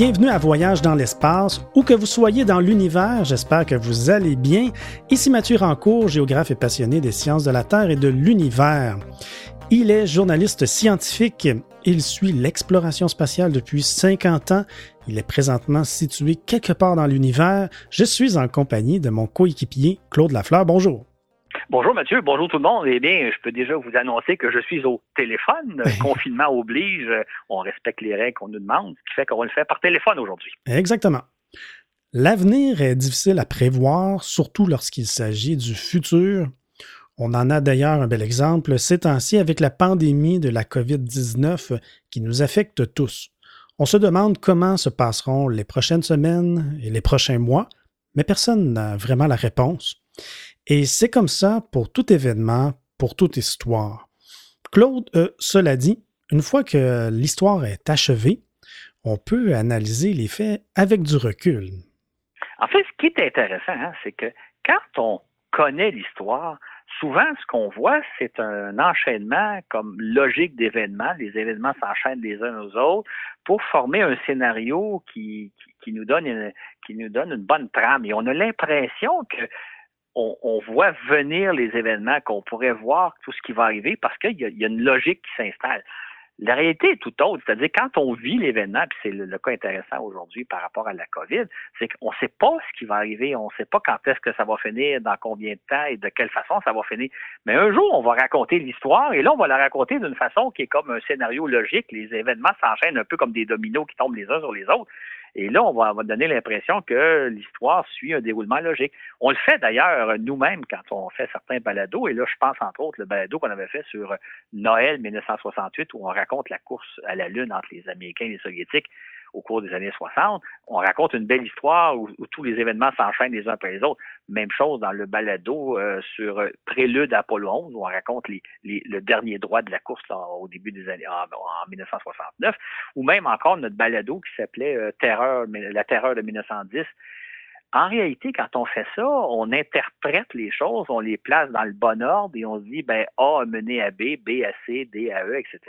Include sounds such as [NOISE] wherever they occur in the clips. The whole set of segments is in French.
bienvenue à Voyage dans l'espace, où que vous soyez dans l'univers, j'espère que vous allez bien. Ici Mathieu Rancourt, géographe et passionné des sciences de la Terre et de l'univers. Il est journaliste scientifique. Il suit l'exploration spatiale depuis 50 ans. Il est présentement situé quelque part dans l'univers. Je suis en compagnie de mon coéquipier Claude Lafleur. Bonjour. Bonjour Mathieu, bonjour tout le monde. Eh bien, je peux déjà vous annoncer que je suis au téléphone. [LAUGHS] Confinement oblige, on respecte les règles qu'on nous demande, ce qui fait qu'on le fait par téléphone aujourd'hui. Exactement. L'avenir est difficile à prévoir, surtout lorsqu'il s'agit du futur. On en a d'ailleurs un bel exemple ces temps-ci avec la pandémie de la COVID-19 qui nous affecte tous. On se demande comment se passeront les prochaines semaines et les prochains mois, mais personne n'a vraiment la réponse. Et c'est comme ça pour tout événement, pour toute histoire. Claude, euh, cela dit, une fois que l'histoire est achevée, on peut analyser les faits avec du recul. En fait, ce qui est intéressant, hein, c'est que quand on connaît l'histoire, souvent ce qu'on voit, c'est un enchaînement comme logique d'événements. Les événements s'enchaînent les uns aux autres pour former un scénario qui, nous donne une bonne trame. Et on a l'impression que on, voit venir les événements, qu'on pourrait voir tout ce qui va arriver parce qu'il y, a une logique qui s'installe. La réalité est tout autre, c'est-à-dire quand on vit l'événement, puis c'est le, cas intéressant aujourd'hui par rapport à la COVID, c'est qu'on ne sait pas ce qui va arriver, on ne sait pas quand est-ce que ça va finir, dans combien de temps et de quelle façon ça va finir. Mais un jour, on va raconter l'histoire et là, on va la raconter d'une façon qui est comme un scénario logique. Les événements s'enchaînent un peu comme des dominos qui tombent les uns sur les autres. Et là, on va, donner l'impression que l'histoire suit un déroulement logique. On le fait d'ailleurs nous-mêmes quand on fait certains balados. Et là, je pense entre autres le balado qu'on avait fait sur Noël 1968 où on raconte la course à la Lune entre les Américains et les Soviétiques au cours des années 60. On raconte une belle histoire où, tous les événements s'enchaînent les uns après les autres. Même chose dans le balado euh, sur euh, Prélude Apollo 11, où on raconte le dernier droit de la course au début des années en, 1969, ou même encore notre balado qui s'appelait euh, Terreur, la terreur de 1910. En réalité, quand on fait ça, on interprète les choses, on les place dans le bon ordre et on se dit, ben, A a mené à B, B à C, D à E, etc.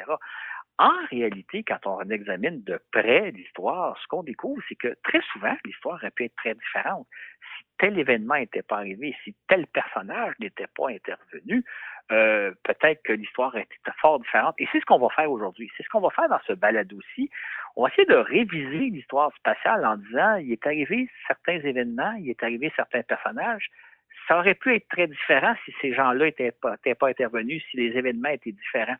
En réalité, quand on examine de près l'histoire, ce qu'on découvre, c'est que très souvent, l'histoire aurait pu être très différente. Si tel événement n'était pas arrivé, si tel personnage n'était pas intervenu, euh, peut-être que l'histoire était fort différente. Et c'est ce qu'on va faire aujourd'hui. C'est ce qu'on va faire dans ce balade aussi. On va essayer de réviser l'histoire spatiale en disant, il est arrivé certains événements, il est arrivé certains personnages. Ça aurait pu être très différent si ces gens-là n'étaient pas intervenus, si les événements étaient différents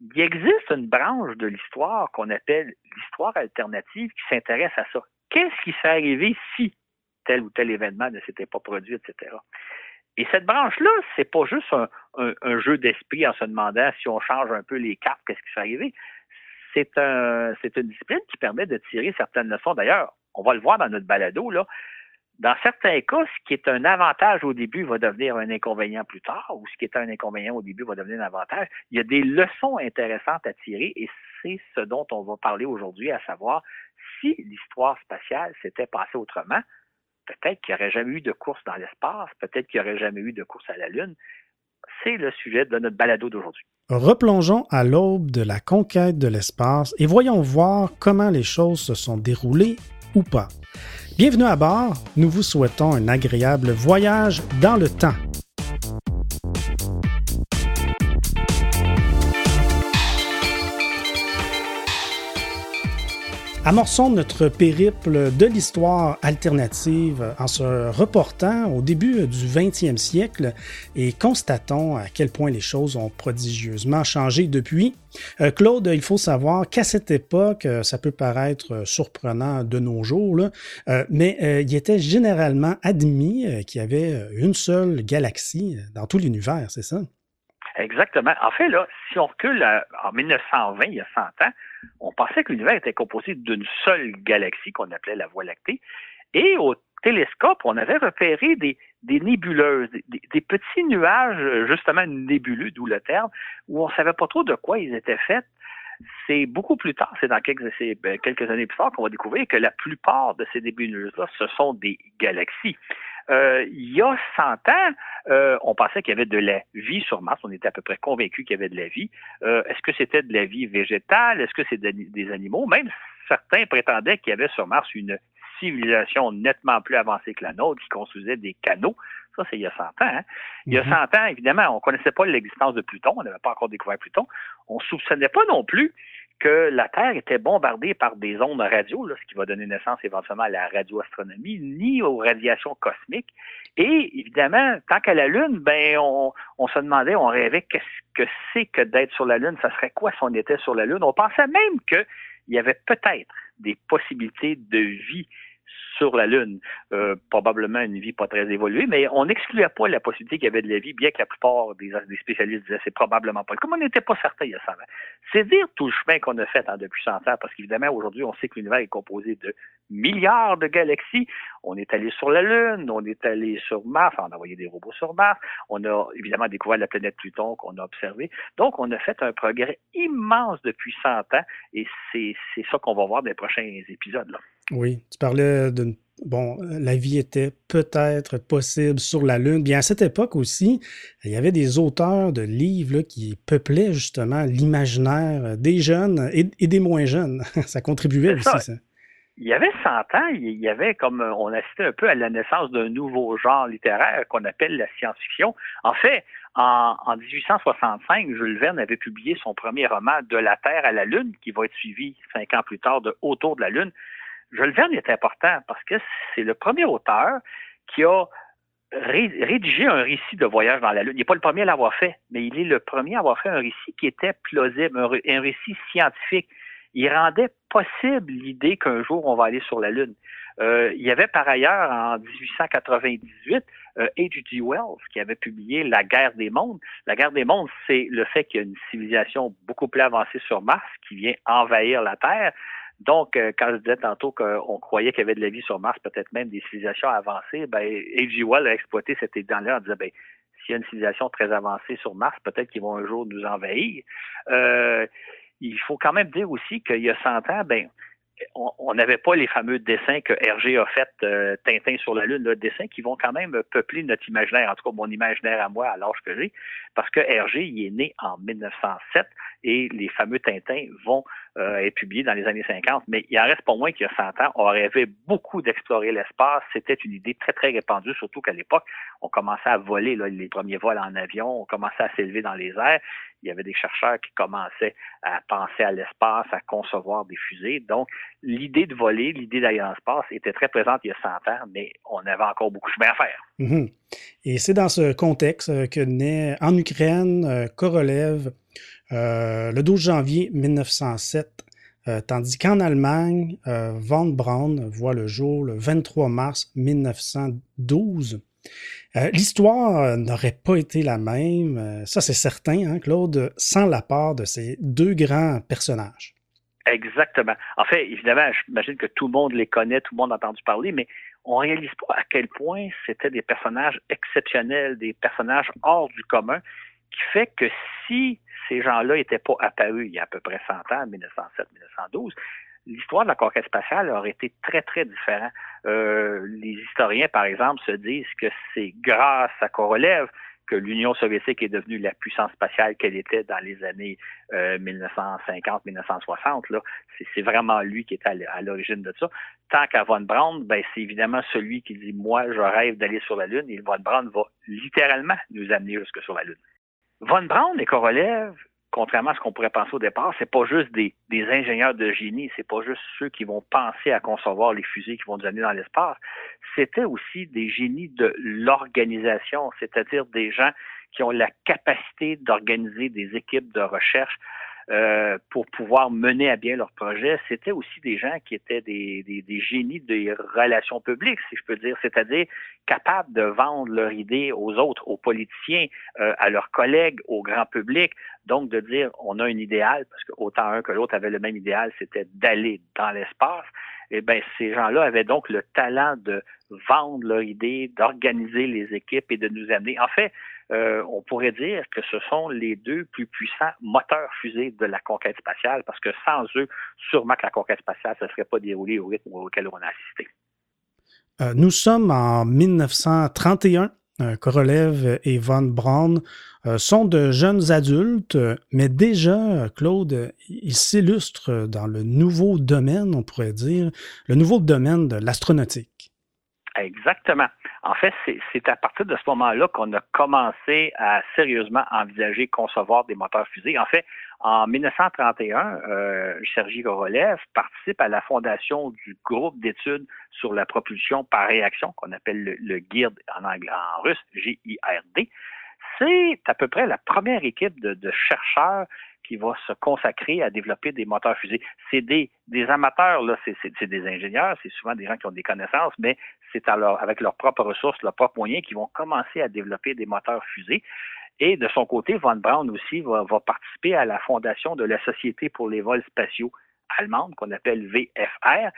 il existe une branche de l'histoire qu'on appelle l'histoire alternative qui s'intéresse à ça. Qu'est-ce qui serait arrivé si tel ou tel événement ne s'était pas produit, etc. Et cette branche-là, c'est pas juste un, jeu d'esprit en se demandant si on change un peu les cartes, qu'est-ce qui serait arrivé. C'est une discipline qui permet de tirer certaines leçons. D'ailleurs, on va le voir dans notre balado, là dans certains cas, ce qui est un avantage au début va devenir un inconvénient plus tard, ou ce qui est un inconvénient au début va devenir un avantage. Il y a des leçons intéressantes à tirer et c'est ce dont on va parler aujourd'hui, à savoir si l'histoire spatiale s'était passée autrement, peut-être qu'il n'y aurait jamais eu de course dans l'espace, peut-être qu'il n'y aurait jamais eu de course à la Lune. C'est le sujet de notre balado d'aujourd'hui. Replongeons à l'aube de la conquête de l'espace et voyons voir comment les choses se sont déroulées ou pas. Bienvenue à bord, nous vous souhaitons un agréable voyage dans le temps. Amorçons notre périple de l'histoire alternative en se reportant au début du 20e siècle et constatons à quel point les choses ont prodigieusement changé depuis. Euh, Claude, il faut savoir qu'à cette époque, euh, ça peut paraître surprenant de nos jours, euh, mais il était généralement admis qu'il y avait une seule galaxie dans tout l'univers, c'est ça? Exactement. En fait, là, si on recule en 1920, il y a 100 ans, on pensait que l'univers était composé d'une seule galaxie qu'on appelait la Voie lactée. Et au télescope, on avait repéré des, nébuleuses, des, petits nuages, justement nébuleux, d'où le terme, où on ne savait pas trop de quoi ils étaient faits. C'est beaucoup plus tard, c'est dans quelques, ben, quelques années plus tard qu'on va découvrir que la plupart de ces nébuleuses-là, ce sont des galaxies. Euh, il y a 100 ans, euh, on pensait qu'il y avait de la vie sur Mars. On était à peu près convaincu qu'il y avait de la vie. Euh, est-ce que c'était de la vie végétale? Est-ce que c'est des animaux? Même certains prétendaient qu'il y avait sur Mars une civilisation nettement plus avancée que la nôtre qui construisait des canaux. Ça, c'est il y a 100 ans. Hein. Il y a 100 mm-hmm. ans, évidemment, on ne connaissait pas l'existence de Pluton, on n'avait pas encore découvert Pluton. On ne soupçonnait pas non plus que la Terre était bombardée par des ondes radio, ce qui va donner naissance éventuellement à la radioastronomie, ni aux radiations cosmiques. Et évidemment, tant qu'à la Lune, ben on, on se demandait, on rêvait qu'est-ce que c'est que d'être sur la Lune, ça serait quoi si on était sur la Lune. On pensait même qu'il y avait peut-être des possibilités de vie sur la Lune. Euh, probablement une vie pas très évoluée, mais on n'excluait pas la possibilité qu'il y avait de la vie, bien que la plupart des, spécialistes disaient c'est probablement pas cas. on n'était pas certain il y a 100 ans. C'est dire tout le chemin qu'on a fait hein, depuis 100 ans, parce qu'évidemment, aujourd'hui, on sait que l'univers est composé de milliards de galaxies. On est allé sur la Lune, on est allé sur Mars, on a envoyé des robots sur Mars, on a évidemment découvert la planète Pluton qu'on a observé. Donc, on a fait un progrès immense depuis 100 ans, et c'est ça qu'on va voir dans les prochains épisodes. Là. Oui, tu parlais de bon, la vie était peut-être possible sur la Lune. Bien, à cette époque aussi, il y avait des auteurs de livres qui peuplaient justement l'imaginaire des jeunes et, des moins jeunes. [LAUGHS] ça contribuait aussi, ça. Il y avait 100 ans, il y avait comme on assistait un peu à la naissance d'un nouveau genre littéraire qu'on appelle la science-fiction. En fait, en, en, 1865, Jules Verne avait publié son premier roman De la Terre à la Lune, qui va être suivi cinq ans plus tard de Autour de la Lune. Jules Verne est important parce que c'est le premier auteur qui a rédigé un récit de voyage dans la Lune. Il n'est pas le premier à l'avoir fait, mais il est le premier à avoir fait un récit qui était plausible, un, récit scientifique. Il rendait possible l'idée qu'un jour on va aller sur la Lune. Euh, il y avait par ailleurs en 1898 euh, H.G. Wells qui avait publié La guerre des mondes. La guerre des mondes, c'est le fait qu'il y a une civilisation beaucoup plus avancée sur Mars qui vient envahir la Terre. Donc, euh, quand je disais tantôt qu'on croyait qu'il y avait de la vie sur Mars, peut-être même des civilisations avancées, ben, H.G. Wells a exploité cet élan-là en disant, ben, s'il y a une civilisation très avancée sur Mars, peut-être qu'ils vont un jour nous envahir. Euh, il faut quand même dire aussi qu'il y a 100 ans, ben, on n'avait pas les fameux dessins que Hergé a fait, euh, Tintin sur la Lune, le dessin qui vont quand même peupler notre imaginaire, en tout cas mon imaginaire à moi à l'âge que j'ai, parce que Hergé, il est né en 1907 et les fameux Tintins vont euh, être publiés dans les années 50. Mais il en reste pas moins qu'il y a 100 ans, on rêvait beaucoup d'explorer l'espace. C'était une idée très, très répandue, surtout qu'à l'époque, on commençait à voler les premiers vols en avion, on commençait à s'élever dans les airs. Il y avait des chercheurs qui commençaient à penser à l'espace, à concevoir des fusées. Donc, l'idée de voler, l'idée d'aller dans l'espace était très présente il y a 100 ans, mais on avait encore beaucoup de chemin à faire. Mhm. Et c'est dans ce contexte euh, que naît en Ukraine euh, Korolev le 12 janvier 1907, tandis qu'en Allemagne, Von Braun voit le jour le 23 mars 1912. L'histoire n'aurait pas été la même, ça c'est certain, hein, Claude, sans la part de ces deux grands personnages. Exactement. En fait, évidemment, j'imagine que tout le monde les connaît, tout le monde a entendu parler, mais on réalise pas à quel point c'était des personnages exceptionnels, des personnages hors du commun, qui fait que si ces gens-là n'étaient pas apparus il y a à peu près 100 ans, 1907-1912, l'histoire de la conquête spatiale aurait été très, très différente. Euh, les historiens, par exemple, se disent que c'est grâce à Korolev que l'Union soviétique est devenue la puissance spatiale qu'elle était dans les années 1950-1960. Euh, c'est vraiment lui qui est à l'origine de ça. Tant qu'à Von Braun, ben, c'est évidemment celui qui dit moi je rêve d'aller sur la Lune et Von Braun va littéralement nous amener jusque sur la Lune. Von Braun et Korolev contrairement à ce qu'on pourrait penser au départ, c'est pas juste des, ingénieurs de génie, c'est pas juste ceux qui vont penser à concevoir les fusées qui vont nous dans l'espace. C'était aussi des génies de l'organisation, c'est-à-dire des gens qui ont la capacité d'organiser des équipes de recherche euh, pour pouvoir mener à bien leur projet, c'était aussi des gens qui étaient des, des, génies des relations publiques, si je peux dire, c'est-à-dire capables de vendre leur idée aux autres, aux politiciens, euh, à leurs collègues, au grand public. Donc, de dire, on a un idéal, parce que autant un que l'autre avait le même idéal, c'était d'aller dans l'espace. Eh bien, ces gens-là avaient donc le talent de vendre leur idée, d'organiser les équipes et de nous amener. En fait, euh, on pourrait dire que ce sont les deux plus puissants moteurs fusées de la conquête spatiale, parce que sans eux, sûrement que la conquête spatiale ne serait pas déroulée au rythme auquel on a assisté. Euh, nous sommes en 1931 Korolev et Von Braun sont de jeunes adultes, mais déjà, Claude, ils s'illustrent dans le nouveau domaine, on pourrait dire, le nouveau domaine de l'astronautique. Exactement. En fait, c'est à partir de ce moment-là qu'on a commencé à sérieusement envisager concevoir des moteurs fusées. En fait, en 1931, euh, Sergi Korolev participe à la fondation du groupe d'études sur la propulsion par réaction qu'on appelle le, GIRD en anglais, en russe, G-I-R-D. C'est à peu près la première équipe de, de chercheurs qui va se consacrer à développer des moteurs fusées. C'est des, amateurs, là, c'est des ingénieurs, c'est souvent des gens qui ont des connaissances, mais c'est avec leurs propres ressources, leurs propres moyens qui vont commencer à développer des moteurs fusées. Et de son côté, Von Braun aussi va, va participer à la fondation de la Société pour les vols spatiaux allemande qu'on appelle VFR.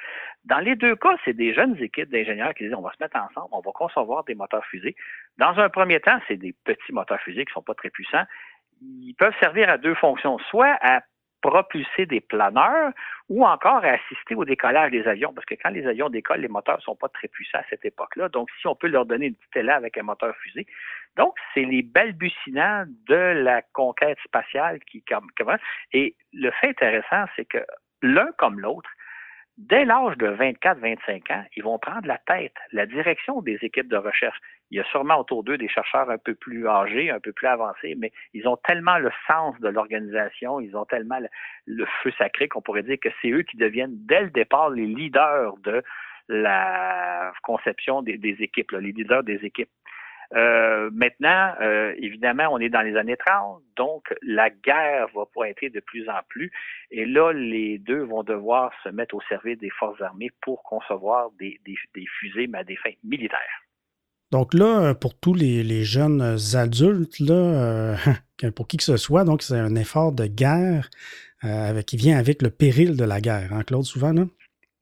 Dans les deux cas, c'est des jeunes équipes d'ingénieurs qui disent on va se mettre ensemble, on va concevoir des moteurs fusées. Dans un premier temps, c'est des petits moteurs fusées qui ne sont pas très puissants ils peuvent servir à deux fonctions, soit à propulser des planeurs ou encore à assister au décollage des avions, parce que quand les avions décollent, les moteurs ne sont pas très puissants à cette époque-là. Donc, si on peut leur donner une petite élan avec un moteur fusée. Donc, c'est les balbutiements de la conquête spatiale qui commencent. Et le fait intéressant, c'est que l'un comme l'autre, dès l'âge de 24-25 ans, ils vont prendre la tête, la direction des équipes de recherche. Il y a sûrement autour d'eux des chercheurs un peu plus âgés, un peu plus avancés, mais ils ont tellement le sens de l'organisation, ils ont tellement le, feu sacré qu'on pourrait dire que c'est eux qui deviennent dès le départ les leaders de la conception des, équipes, les leaders des équipes. Euh, maintenant, euh, évidemment, on est dans les années 30, donc la guerre va pointer de plus en plus. Et là, les deux vont devoir se mettre au service des forces armées pour concevoir des, fusées, mais à des fins militaires. Donc là, pour tous les, jeunes adultes, euh, [LAUGHS] pour qui que ce soit, donc c'est un effort de guerre qui vient avec le péril de la guerre, hein, Claude, souvent, là?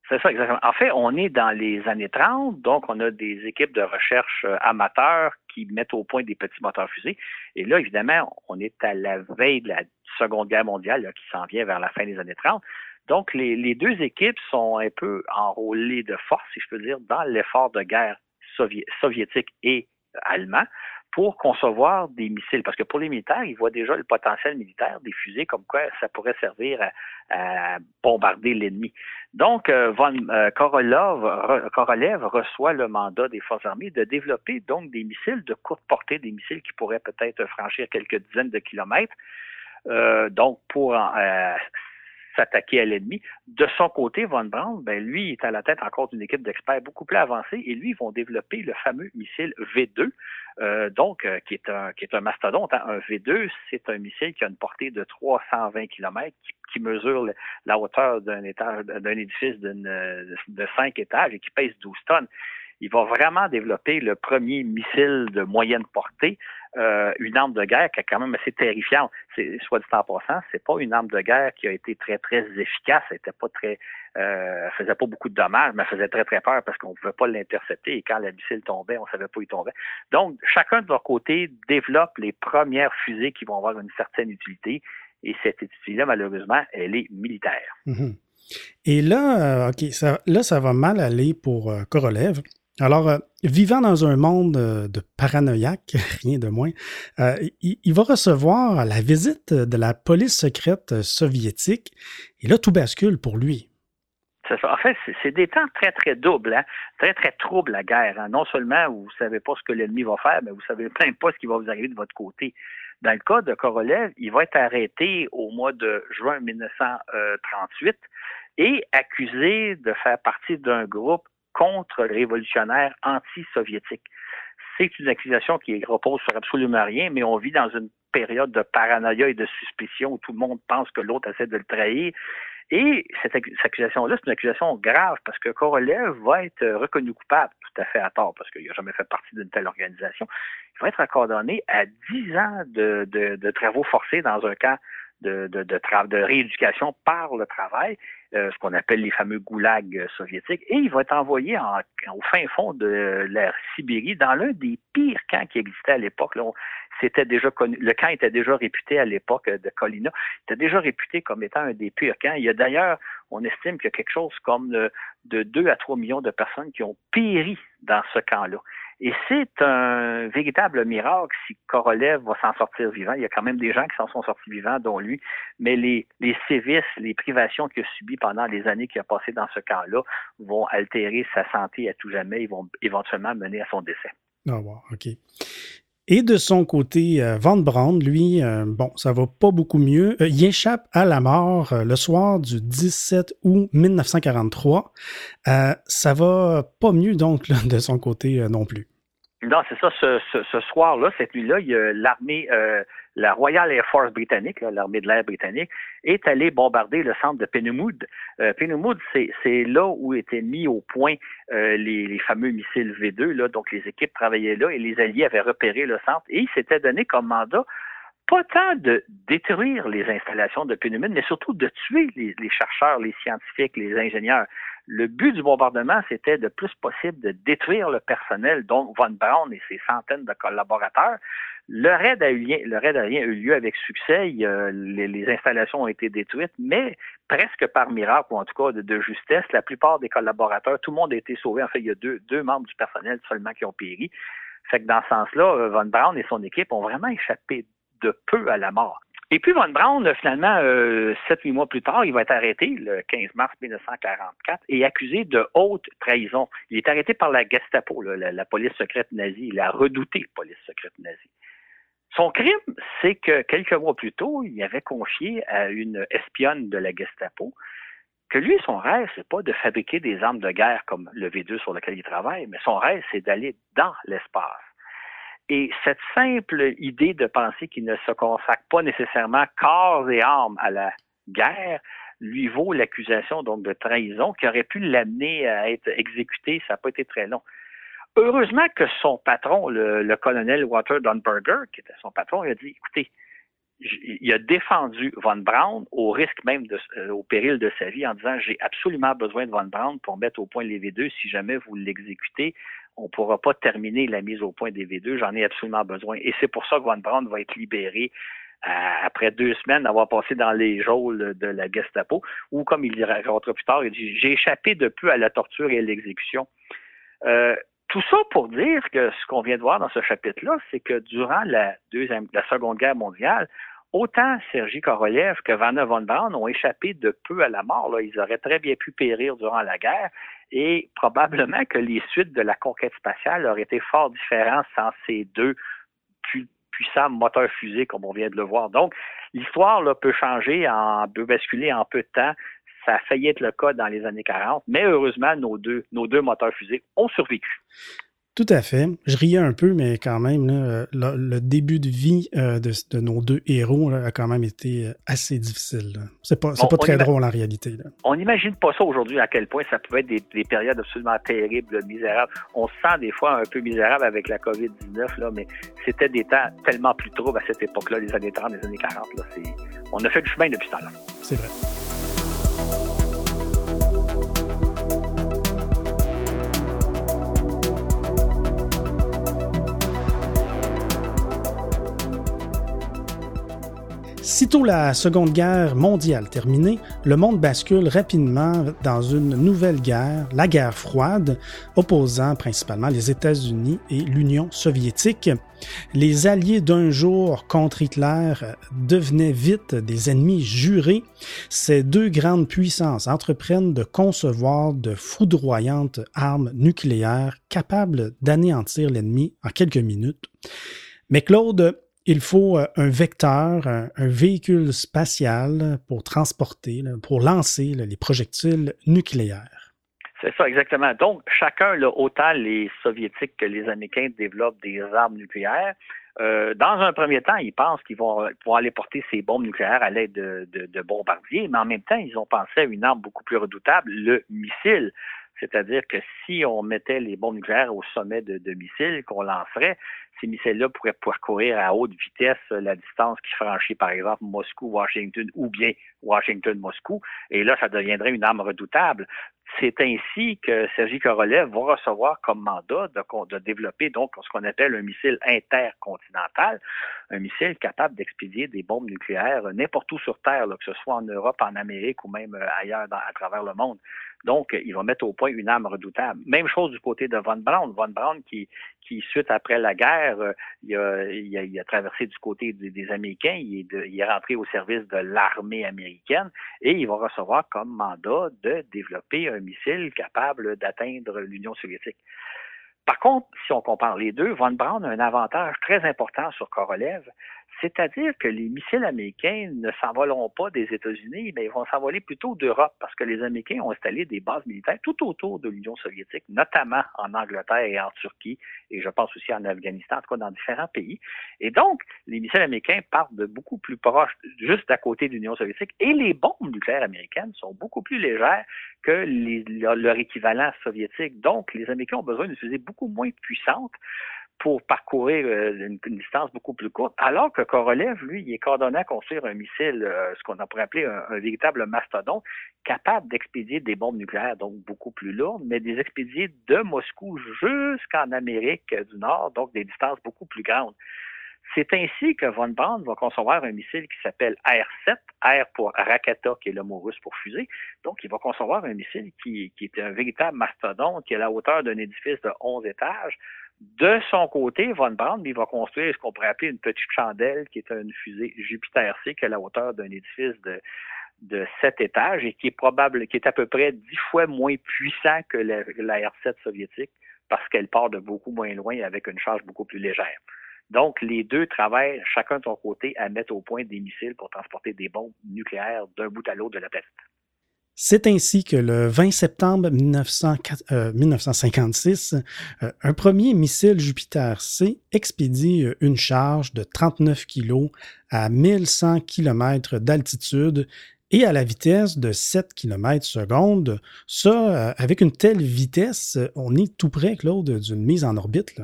C'est ça, exactement. En fait, on est dans les années 30, donc on a des équipes de recherche euh, amateurs qui mettent au point des petits moteurs fusées. Et là, évidemment, on est à la veille de la Seconde Guerre mondiale qui s'en vient vers la fin des années 30. Donc, les, deux équipes sont un peu enrôlées de force, si je peux dire, dans l'effort de guerre soviétique et allemand pour concevoir des missiles. Parce que pour les militaires, ils voient déjà le potentiel militaire des fusées, comme quoi ça pourrait servir à, bombarder l'ennemi. Donc, euh, von euh, Korolev, reçoit le mandat des forces armées de développer donc des missiles de courte portée, des missiles qui pourraient peut-être franchir quelques dizaines de kilomètres. Euh, donc, pour s'attaquer à l'ennemi. De son côté, Von Braun, ben, lui, est à la tête encore d'une équipe d'experts beaucoup plus avancée et lui, ils vont développer le fameux missile V2, euh, donc, euh, qui est un qui est un mastodonte. Hein. Un V2, c'est un missile qui a une portée de 320 km, qui, mesure la hauteur d'un d'un édifice de 5 étages et qui pèse 12 tonnes. Il va vraiment développer le premier missile de moyenne portée euh, une arme de guerre qui est quand même assez terrifiante. C'est, soit dit en passant, c'est pas une arme de guerre qui a été très, très efficace. Elle était pas très, euh, faisait pas beaucoup de dommages, mais elle faisait très, très peur parce qu'on pouvait pas l'intercepter et quand la missile tombait, on savait pas où il tombait. Donc, chacun de leur côté développe les premières fusées qui vont avoir une certaine utilité et cette utilité-là, malheureusement, elle est militaire. Mm-hmm. Et là, euh, OK, ça, là, ça va mal aller pour euh, Korolev. Alors, euh, vivant dans un monde euh, de paranoïaque, [LAUGHS] rien de moins, euh, il, va recevoir la visite de la police secrète soviétique et là, tout bascule pour lui. En fait, c'est des temps très, très doubles, hein? très, très troubles, la guerre. Hein. Non seulement vous ne savez pas ce que l'ennemi va faire, mais vous ne savez même pas ce qui va vous arriver de votre côté. Dans le cas de Korolev, il va être arrêté au mois de juin 1938 et accusé de faire partie d'un groupe contre-révolutionnaire anti-soviétique. C'est une accusation qui repose sur absolument rien, mais on vit dans une période de paranoïa et de suspicion où tout le monde pense que l'autre essaie de le trahir. Et cette accusation-là, c'est une accusation grave parce que Korolev va être reconnu coupable, tout à fait à tort, parce qu'il n'a jamais fait partie d'une telle organisation. Il va être accordonné à 10 ans de, de travaux forcés dans un camp de, rééducation par le travail, euh, ce qu'on appelle les fameux goulags soviétiques, et il va être envoyé en, au fin fond de la Sibérie, dans l'un des pires camps qui existaient à l'époque. C'était déjà connu, le camp était déjà réputé à l'époque de Kolina, était déjà réputé comme étant un des pires camps. Il y a d'ailleurs, on estime qu'il y a quelque chose comme de, de 2 à 3 millions de personnes qui ont péri dans ce camp-là. Et c'est un véritable miracle si Korolev va s'en sortir vivant. Il y a quand même des gens qui s'en sont sortis vivants, dont lui, mais les, sévices, les privations qu'il a subies pendant les années qu'il a passées dans ce camp-là vont altérer sa santé à tout jamais et vont éventuellement mener à son décès. Ah, wow, OK. Et de son côté, euh, Van Brand, lui, euh, bon, ça va pas beaucoup mieux. Euh, il échappe à la mort le soir du 17 août 1943. ça va pas mieux donc de son côté non plus. Non, c'est ça. Ce, soir-là, cette nuit-là, l'armée, la Royal Air Force britannique, l'armée de l'air britannique, est allée bombarder le centre de Penemood. Euh, c'est là où étaient mis au point euh, les, fameux missiles V2. Là, donc, les équipes travaillaient là et les Alliés avaient repéré le centre et ils s'étaient donné comme mandat pas tant de détruire les installations de Penemood, mais surtout de tuer les chercheurs, les scientifiques, les ingénieurs. Le but du bombardement, c'était de plus possible de détruire le personnel, donc Von Braun et ses centaines de collaborateurs. Le raid, a eu, le a eu lieu avec succès. les, installations ont été détruites, mais presque par miracle, ou en tout cas de, justesse, la plupart des collaborateurs, tout le monde a été sauvé. En fait, il y a deux, deux membres du personnel seulement qui ont péri. Fait que dans ce sens-là, euh, Von Braun et son équipe ont vraiment échappé de peu à la mort. Et puis Von Braun, finalement, euh, sept, huit mois plus tard, il va être arrêté le 15 mars 1944 et accusé de haute trahison. Il est arrêté par la Gestapo, la, police secrète nazie, la redoutée police secrète nazie. Son crime, c'est que quelques mois plus tôt, il avait confié à une espionne de la Gestapo que lui, son rêve, c'est pas de fabriquer des armes de guerre comme le V2 sur lequel il travaille, mais son rêve, c'est d'aller dans l'espace. Et cette simple idée de penser qu'il ne se consacre pas nécessairement corps et âme à la guerre lui vaut l'accusation donc de trahison qui aurait pu l'amener à être exécuté. Ça n'a pas été très long. Heureusement que son patron, le, colonel Walter Dunberger, qui était son patron, il a dit, écoutez, il a défendu Von Braun au risque même de, euh, au péril de sa vie en disant j'ai absolument besoin de Von Braun pour mettre au point les V2 si jamais vous l'exécutez on ne pourra pas terminer la mise au point des V2. J'en ai absolument besoin. Et c'est pour ça que Von Braun va être libéré euh, après deux semaines d'avoir passé dans les geôles de la Gestapo, ou comme il dira plus tard, il dit J'ai échappé de peu à la torture et à l'exécution. Euh, tout ça pour dire que ce qu'on vient de voir dans ce chapitre-là, c'est que durant la deuxième, la Seconde Guerre mondiale, autant Sergi Korolev que Vanna von Braun ont échappé de peu à la mort. Ils auraient très bien pu périr durant la guerre et probablement que les suites de la conquête spatiale auraient été fort différentes sans ces deux puissants moteurs fusées, comme on vient de le voir. Donc, l'histoire peut changer, peut basculer en peu de temps. Ça a failli être le cas dans les années 40, mais heureusement, nos deux, nos deux moteurs fusées ont survécu. Tout à fait. Je riais un peu, mais quand même, le, début de vie euh, de, nos deux héros a quand même été euh, assez difficile. C'est pas, pas très drôle en réalité. On n'imagine pas ça aujourd'hui à quel point ça pouvait être des, périodes absolument terribles, misérables. On se sent des fois un peu misérable avec la COVID-19, là, mais c'était des temps tellement plus troubles à cette époque-là, les années 30, les années 40. Là. On a fait du chemin depuis ce temps-là. C'est vrai. Sitôt la Seconde Guerre mondiale terminée, le monde bascule rapidement dans une nouvelle guerre, la guerre froide, opposant principalement les États-Unis et l'Union soviétique. Les alliés d'un jour contre Hitler devenaient vite des ennemis jurés. Ces deux grandes puissances entreprennent de concevoir de foudroyantes armes nucléaires capables d'anéantir l'ennemi en quelques minutes. Mais Claude, il faut euh, un vecteur, un, véhicule spatial pour transporter, pour lancer les projectiles nucléaires. C'est ça, exactement. Donc, chacun, autant les Soviétiques que les Américains, développent des armes nucléaires. Euh, dans un premier temps, ils pensent qu'ils vont pouvoir aller porter ces bombes nucléaires à l'aide de, bombardiers, mais en même temps, ils ont pensé à une arme beaucoup plus redoutable, le missile. C'est-à-dire que si on mettait les bombes nucléaires au sommet de, missiles qu'on lancerait, ces missiles-là pourraient parcourir à haute vitesse la distance qui franchit, par exemple, Moscou-Washington ou bien Washington-Moscou. Et là, ça deviendrait une arme redoutable. C'est ainsi que Sergi Korolev va recevoir comme mandat de, développer donc ce qu'on appelle un missile intercontinental, un missile capable d'expédier des bombes nucléaires n'importe où sur Terre, que ce soit en Europe, en Amérique ou même euh, ailleurs à travers le monde. Donc, il va mettre au point une arme redoutable. Même chose du côté de Von Braun. Von Braun qui, qui suite après la guerre, euh, il, a, traversé du côté des, Américains, il est, il est rentré au service de l'armée américaine et il va recevoir comme mandat de développer un missile capable d'atteindre l'Union soviétique. Par contre, si on compare les deux, Von Braun a un avantage très important sur Korolev, c'est-à-dire que les missiles américains ne s'envoleront pas des États-Unis, mais ils vont s'envoler plutôt d'Europe parce que les Américains ont installé des bases militaires tout autour de l'Union soviétique, notamment en Angleterre et en Turquie, et je pense aussi en Afghanistan, en tout cas dans différents pays. Et donc, les missiles américains partent de beaucoup plus proches, juste à côté de l'Union soviétique, et les bombes nucléaires américaines sont beaucoup plus légères que leur équivalent soviétique. Donc, les Américains ont besoin d'une fusée beaucoup moins puissante pour parcourir euh, une, distance beaucoup plus courte, alors que Korolev, lui, est coordonné à construire un missile, euh, ce qu'on pourrait appeler un, véritable mastodonte, capable d'expédier des bombes nucléaires, donc beaucoup plus lourdes, mais des expédier de Moscou jusqu'en Amérique du Nord, donc des distances beaucoup plus grandes. C'est ainsi que von Braun va concevoir un missile qui s'appelle R-7, R pour Rakata, qui est le mot russe pour fusée. Donc, il va concevoir un missile qui, qui est un véritable mastodonte, qui est à la hauteur d'un édifice de 11 étages, de son côté, Von Braun, il va construire ce qu'on pourrait appeler une petite chandelle, qui est une fusée Jupiter-C, qui a la hauteur d'un édifice de, de 7 étages et qui est probable, qui est à peu près dix fois moins puissant que la, R-7 soviétique parce qu'elle part de beaucoup moins loin avec une charge beaucoup plus légère. Donc, les deux travaillent chacun de son côté à mettre au point des missiles pour transporter des bombes nucléaires d'un bout à l'autre de la planète. C'est ainsi que le 20 septembre 1956, euh, euh, un premier missile Jupiter-C expédie euh, une charge de 39 kg à 1100 km d'altitude et à la vitesse de 7 km seconde. Ça, avec une telle vitesse, on est tout près, Claude, d'une mise en orbite.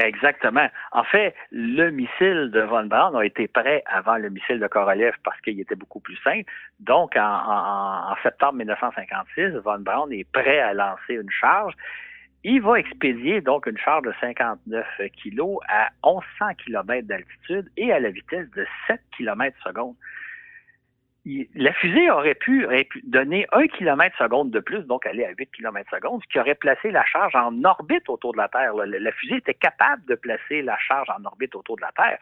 Exactement. En fait, le missile de Von Braun a été prêt avant le missile de Korolev parce qu'il était beaucoup plus simple. Donc, en, septembre 1956, Von Braun est prêt à lancer une charge. Il va expédier donc une charge de 59 kg à 1100 km d'altitude et à la vitesse de 7 km seconde la fusée aurait pu, donner un kilomètre seconde de plus, donc aller à 8 km secondes, ce qui aurait placé la charge en orbite autour de la Terre. La, fusée était capable de placer la charge en orbite autour de la Terre.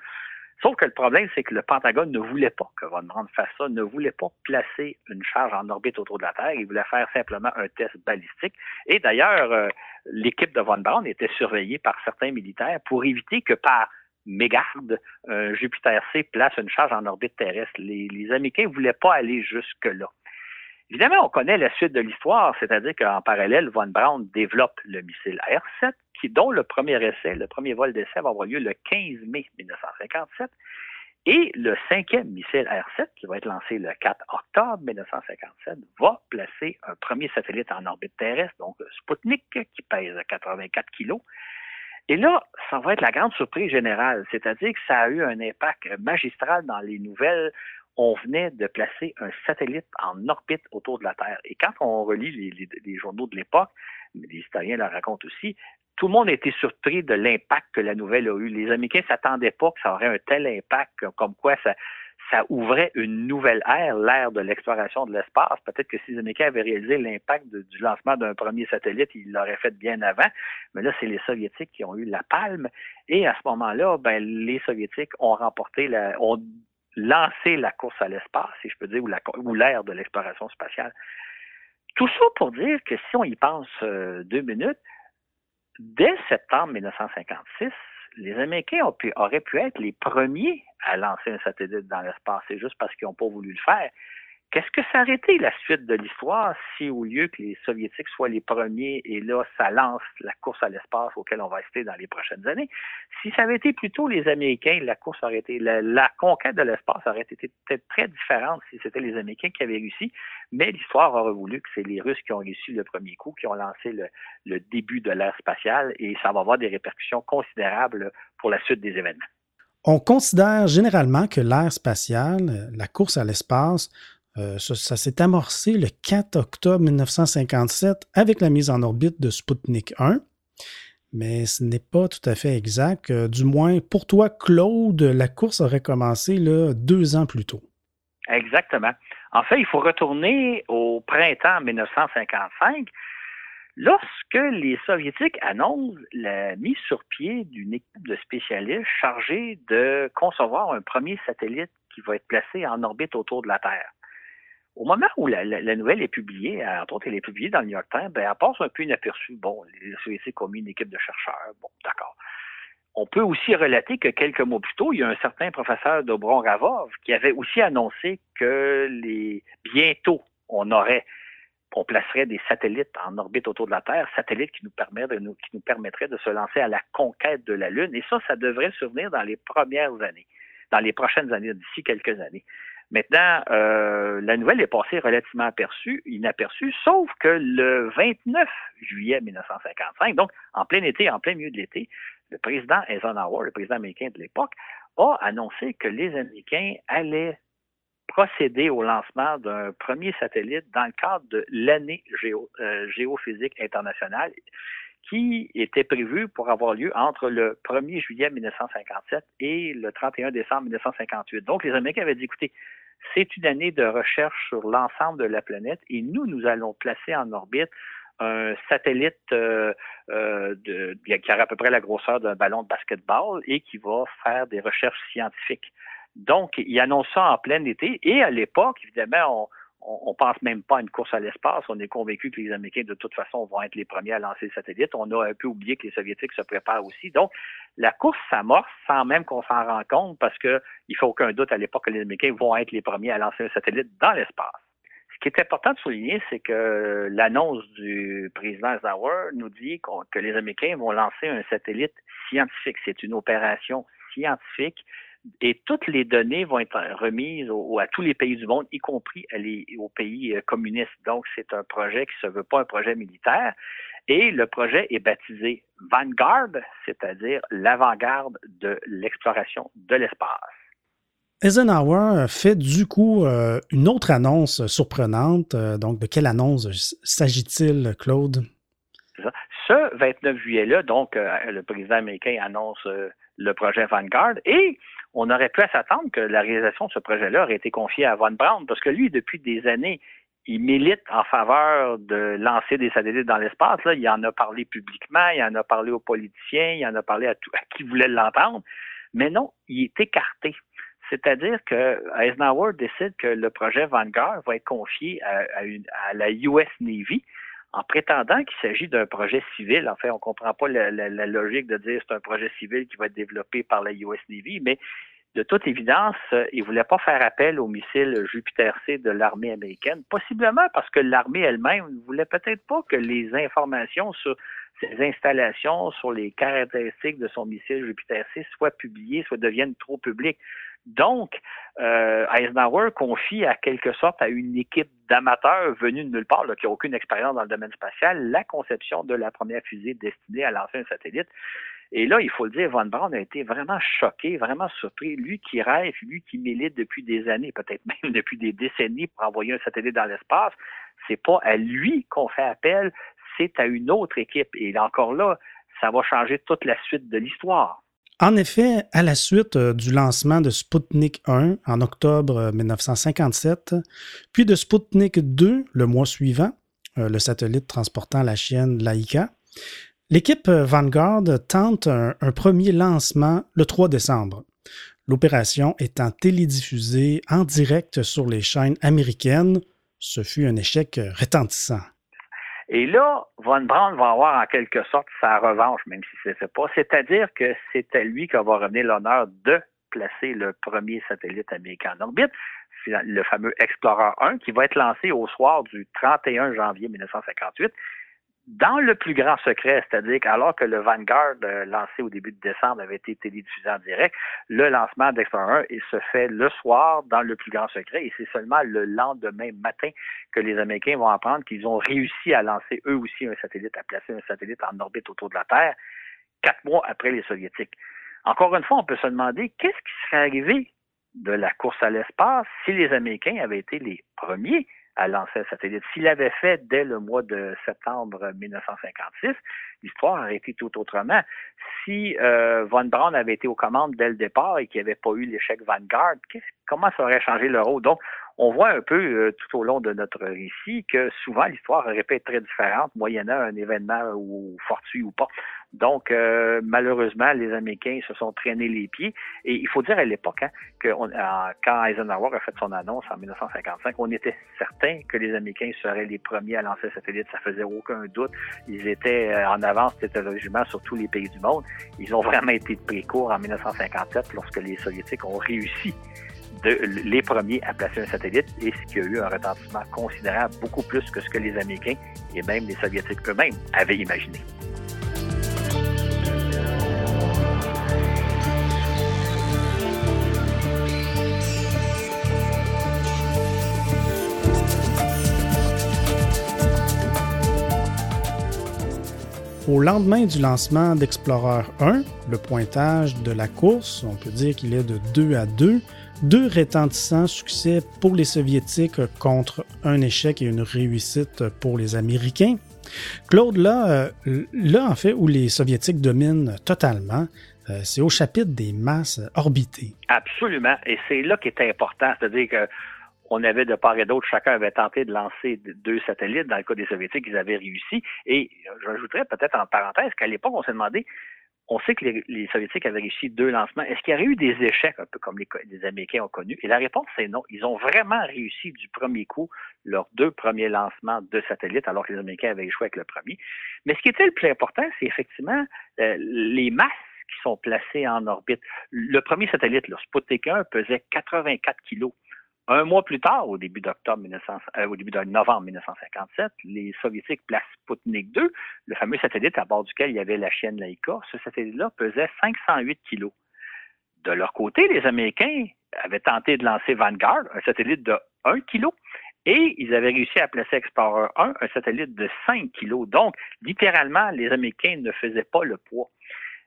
Sauf que le problème, c'est que le Pentagone ne voulait pas que Von Braun fasse ça, ne voulait pas placer une charge en orbite autour de la Terre. Il voulait faire simplement un test balistique. Et d'ailleurs, euh, l'équipe de Von Braun était surveillée par certains militaires pour éviter que par mégarde, euh, Jupiter-C place une charge en orbite terrestre. Les, Américains ne voulaient pas aller jusque-là. Évidemment, on connaît la suite de l'histoire, c'est-à-dire qu'en parallèle, Von Braun développe le missile R-7, qui, dont le premier essai, le premier vol d'essai va avoir lieu le 15 mai 1957, et le cinquième missile R-7, qui va être lancé le 4 octobre 1957, va placer un premier satellite en orbite terrestre, donc Sputnik, qui pèse 84 kilos, et là, ça va être la grande surprise générale, c'est-à-dire que ça a eu un impact magistral dans les nouvelles. On venait de placer un satellite en orbite autour de la Terre. Et quand on relit les, journaux de l'époque, les historiens le racontent aussi, tout le monde été surpris de l'impact que la nouvelle a eu. Les Américains s'attendaient pas que ça aurait un tel impact, comme quoi ça, ça ouvrait une nouvelle ère, l'ère de l'exploration de l'espace. Peut-être que si Américains avaient réalisé l'impact du lancement d'un premier satellite, ils l'auraient fait bien avant. Mais là, c'est les Soviétiques qui ont eu la palme. Et à ce moment-là, ben, les Soviétiques ont remporté la, ont lancé la course à l'espace, si je peux dire, ou l'ère de l'exploration spatiale. Tout ça pour dire que si on y pense euh, deux minutes, dès septembre 1956, les Américains auraient pu être les premiers à lancer un satellite dans l'espace. C'est juste parce qu'ils n'ont pas voulu le faire. Qu'est-ce que ça aurait été la suite de l'histoire si, au lieu que les Soviétiques soient les premiers et là, ça lance la course à l'espace auquel on va assister dans les prochaines années? Si ça avait été plutôt les Américains, la course aurait été, la, conquête de l'espace aurait été peut-être très différente si c'était les Américains qui avaient réussi, mais l'histoire aurait voulu que c'est les Russes qui ont réussi le premier coup, qui ont lancé le début de l'ère spatiale et ça va avoir des répercussions considérables pour la suite des événements. On considère généralement que l'ère spatiale, la course à l'espace, euh, ça, s'est amorcé le 4 octobre 1957 avec la mise en orbite de Sputnik 1. Mais ce n'est pas tout à fait exact. Euh, du moins, pour toi, Claude, la course aurait commencé deux ans plus tôt. Exactement. En fait, il faut retourner au printemps 1955, lorsque les Soviétiques annoncent la mise sur pied d'une équipe de spécialistes chargée de concevoir un premier satellite qui va être placé en orbite autour de la Terre. Au moment où la, nouvelle est publiée, entre autres, elle est publiée dans le New York Times, ben, elle passe un peu inaperçue. Bon, les Soviétiques ont mis une équipe de chercheurs. Bon, d'accord. On peut aussi relater que quelques mois plus tôt, il y a un certain professeur Dobron Ravov qui avait aussi annoncé que les bientôt on aurait on placerait des satellites en orbite autour de la Terre, satellites qui nous, de qui nous permettraient de se lancer à la conquête de la Lune. Et ça, ça devrait survenir dans les premières années, dans les prochaines années, d'ici quelques années. Maintenant, euh, la nouvelle est passée relativement aperçue, inaperçue, sauf que le 29 juillet 1955, donc en plein été, en plein milieu de l'été, le président Eisenhower, le président américain de l'époque, a annoncé que les Américains allaient procéder au lancement d'un premier satellite dans le cadre de l'année euh, géophysique internationale qui était prévue pour avoir lieu entre le 1er juillet 1957 et le 31 décembre 1958. Donc, les Américains avaient dit, écoutez, c'est une année de recherche sur l'ensemble de la planète et nous, nous allons placer en orbite un satellite euh, euh, de, qui a à peu près la grosseur d'un ballon de basketball et qui va faire des recherches scientifiques. Donc, il annonce ça en plein été et à l'époque, évidemment, on, on, pense même pas à une course à l'espace. On est convaincu que les Américains, de toute façon, vont être les premiers à lancer le satellite. On a un peu oublié que les Soviétiques se préparent aussi. Donc, la course s'amorce sans même qu'on s'en rende compte parce qu'il ne fait aucun doute à l'époque que les Américains vont être les premiers à lancer un satellite dans l'espace. Ce qui est important de souligner, c'est que l'annonce du président Eisenhower nous dit que les Américains vont lancer un satellite scientifique. C'est une opération scientifique et toutes les données vont être remises à tous les pays du monde, y compris aux pays euh, communistes. Donc, c'est un projet qui ne se veut pas un projet militaire. Et le projet est baptisé Vanguard, c'est-à-dire l'avant-garde de l'exploration de l'espace. Eisenhower fait du coup euh, une autre annonce surprenante. Euh, donc, de quelle annonce s'agit-il, Claude? Ce 29 juillet-là, donc, euh, le président américain annonce le projet Vanguard et on aurait pu s'attendre que la réalisation de ce projet-là aurait été confiée à Von Braun parce que lui, depuis des années, il milite en faveur de lancer des satellites dans l'espace. Là, il en a parlé publiquement, il en a parlé aux politiciens, il en a parlé à, tout, à qui voulait l'entendre. Mais non, il est écarté. C'est-à-dire que Eisenhower décide que le projet Vanguard va être confié à, la US Navy en prétendant qu'il s'agit d'un projet civil. En fait, on ne comprend pas la, logique de dire que c'est un projet civil qui va être développé par la US Navy, mais de toute évidence, il ne voulait pas faire appel au missile Jupiter-C de l'armée américaine, possiblement parce que l'armée elle-même ne voulait peut-être pas que les informations sur ses installations, sur les caractéristiques de son missile Jupiter-C soient publiées, soient deviennent trop publiques. Donc, euh, Eisenhower confie à quelque sorte à une équipe d'amateurs venus de nulle part, qui n'a aucune expérience dans le domaine spatial, la conception de la première fusée destinée à lancer un satellite. Et là, il faut le dire, Von Braun a été vraiment choqué, vraiment surpris. Lui qui rêve, lui qui milite depuis des années, peut-être [LAUGHS] même depuis des décennies pour envoyer un satellite dans l'espace, c'est pas à lui qu'on fait appel, c'est à une autre équipe. Et encore là, ça va changer toute la suite de l'histoire. En effet, à la suite euh, du lancement de Sputnik 1 en octobre 1957, euh, puis de Sputnik 2 le mois suivant, euh, le satellite transportant la chienne Laika, l'équipe Vanguard tente un, premier lancement le 3 décembre. L'opération étant télédiffusée en direct sur les chaînes américaines, ce fut un échec retentissant. Et là, Von Braun va avoir en quelque sorte sa revanche, même si ce n'est pas. C'est-à-dire que c'est à lui qu'on va revenir l'honneur de placer le premier satellite américain en orbite, le fameux Explorer 1, qui va être lancé au soir du 31 janvier 1958 dans le plus grand secret, c'est-à-dire qu'alors que le Vanguard euh, lancé au début de décembre avait été télédiffusé en direct, le lancement d'Explorer 1 se fait le soir dans le plus grand secret et c'est seulement le lendemain matin que les Américains vont apprendre qu'ils ont réussi à lancer eux aussi un satellite, à placer un satellite en orbite autour de la Terre, quatre mois après les Soviétiques. Encore une fois, on peut se demander qu'est-ce qui serait arrivé de la course à l'espace si les Américains avaient été les premiers à lancer un satellite. S'il l'avait fait dès le mois de septembre 1956, l'histoire aurait été tout autrement. Si euh, Von Braun avait été aux commandes dès le départ et qu'il n'y avait pas eu l'échec Vanguard, comment ça aurait changé le on voit un peu euh, tout au long de notre récit que souvent l'histoire être très différente, moyennant un événement ou fortuit ou pas. Donc, euh, malheureusement, les Américains se sont traînés les pieds. Et il faut dire à l'époque hein, que quand Eisenhower a fait son annonce en 1955, on était certain que les Américains seraient les premiers à lancer satellite. Ça faisait aucun doute. Ils étaient euh, en avance technologiquement sur tous les pays du monde. Ils ont vraiment été de précourt en 1957 lorsque les Soviétiques ont réussi les premiers à placer un satellite et ce qui a eu un retentissement considérable, beaucoup plus que ce que les Américains et même les Soviétiques eux-mêmes avaient imaginé. Au lendemain du lancement d'Explorer 1, le pointage de la course, on peut dire qu'il est de 2 à 2, deux retentissants succès pour les Soviétiques contre un échec et une réussite pour les Américains. Claude, là, euh, là en fait, où les Soviétiques dominent totalement, euh, c'est au chapitre des masses orbitées. Absolument, et c'est là qui est important, c'est-à-dire que on avait de part et d'autre, chacun avait tenté de lancer deux satellites. Dans le cas des Soviétiques, ils avaient réussi. Et j'ajouterais peut-être en parenthèse qu'à l'époque, on s'est demandé, on sait que les, Soviétiques avaient réussi deux lancements. Est-ce qu'il y aurait eu des échecs, un peu comme les, Américains ont connu? Et la réponse, c'est non. Ils ont vraiment réussi du premier coup leurs deux premiers lancements de satellites, alors que les Américains avaient échoué avec le premier. Mais ce qui était le plus important, c'est effectivement euh, les masses qui sont placées en orbite. Le premier satellite, le Sputnik 1, pesait 84 kilos. Un mois plus tard, au début d'octobre euh, au début de novembre 1957, les Soviétiques placent Sputnik 2, le fameux satellite à bord duquel il y avait la chienne Laika. Ce satellite-là pesait 508 kilos. De leur côté, les Américains avaient tenté de lancer Vanguard, un satellite de 1 kg, et ils avaient réussi à placer Explorer 1, un satellite de 5 kg. Donc, littéralement, les Américains ne faisaient pas le poids.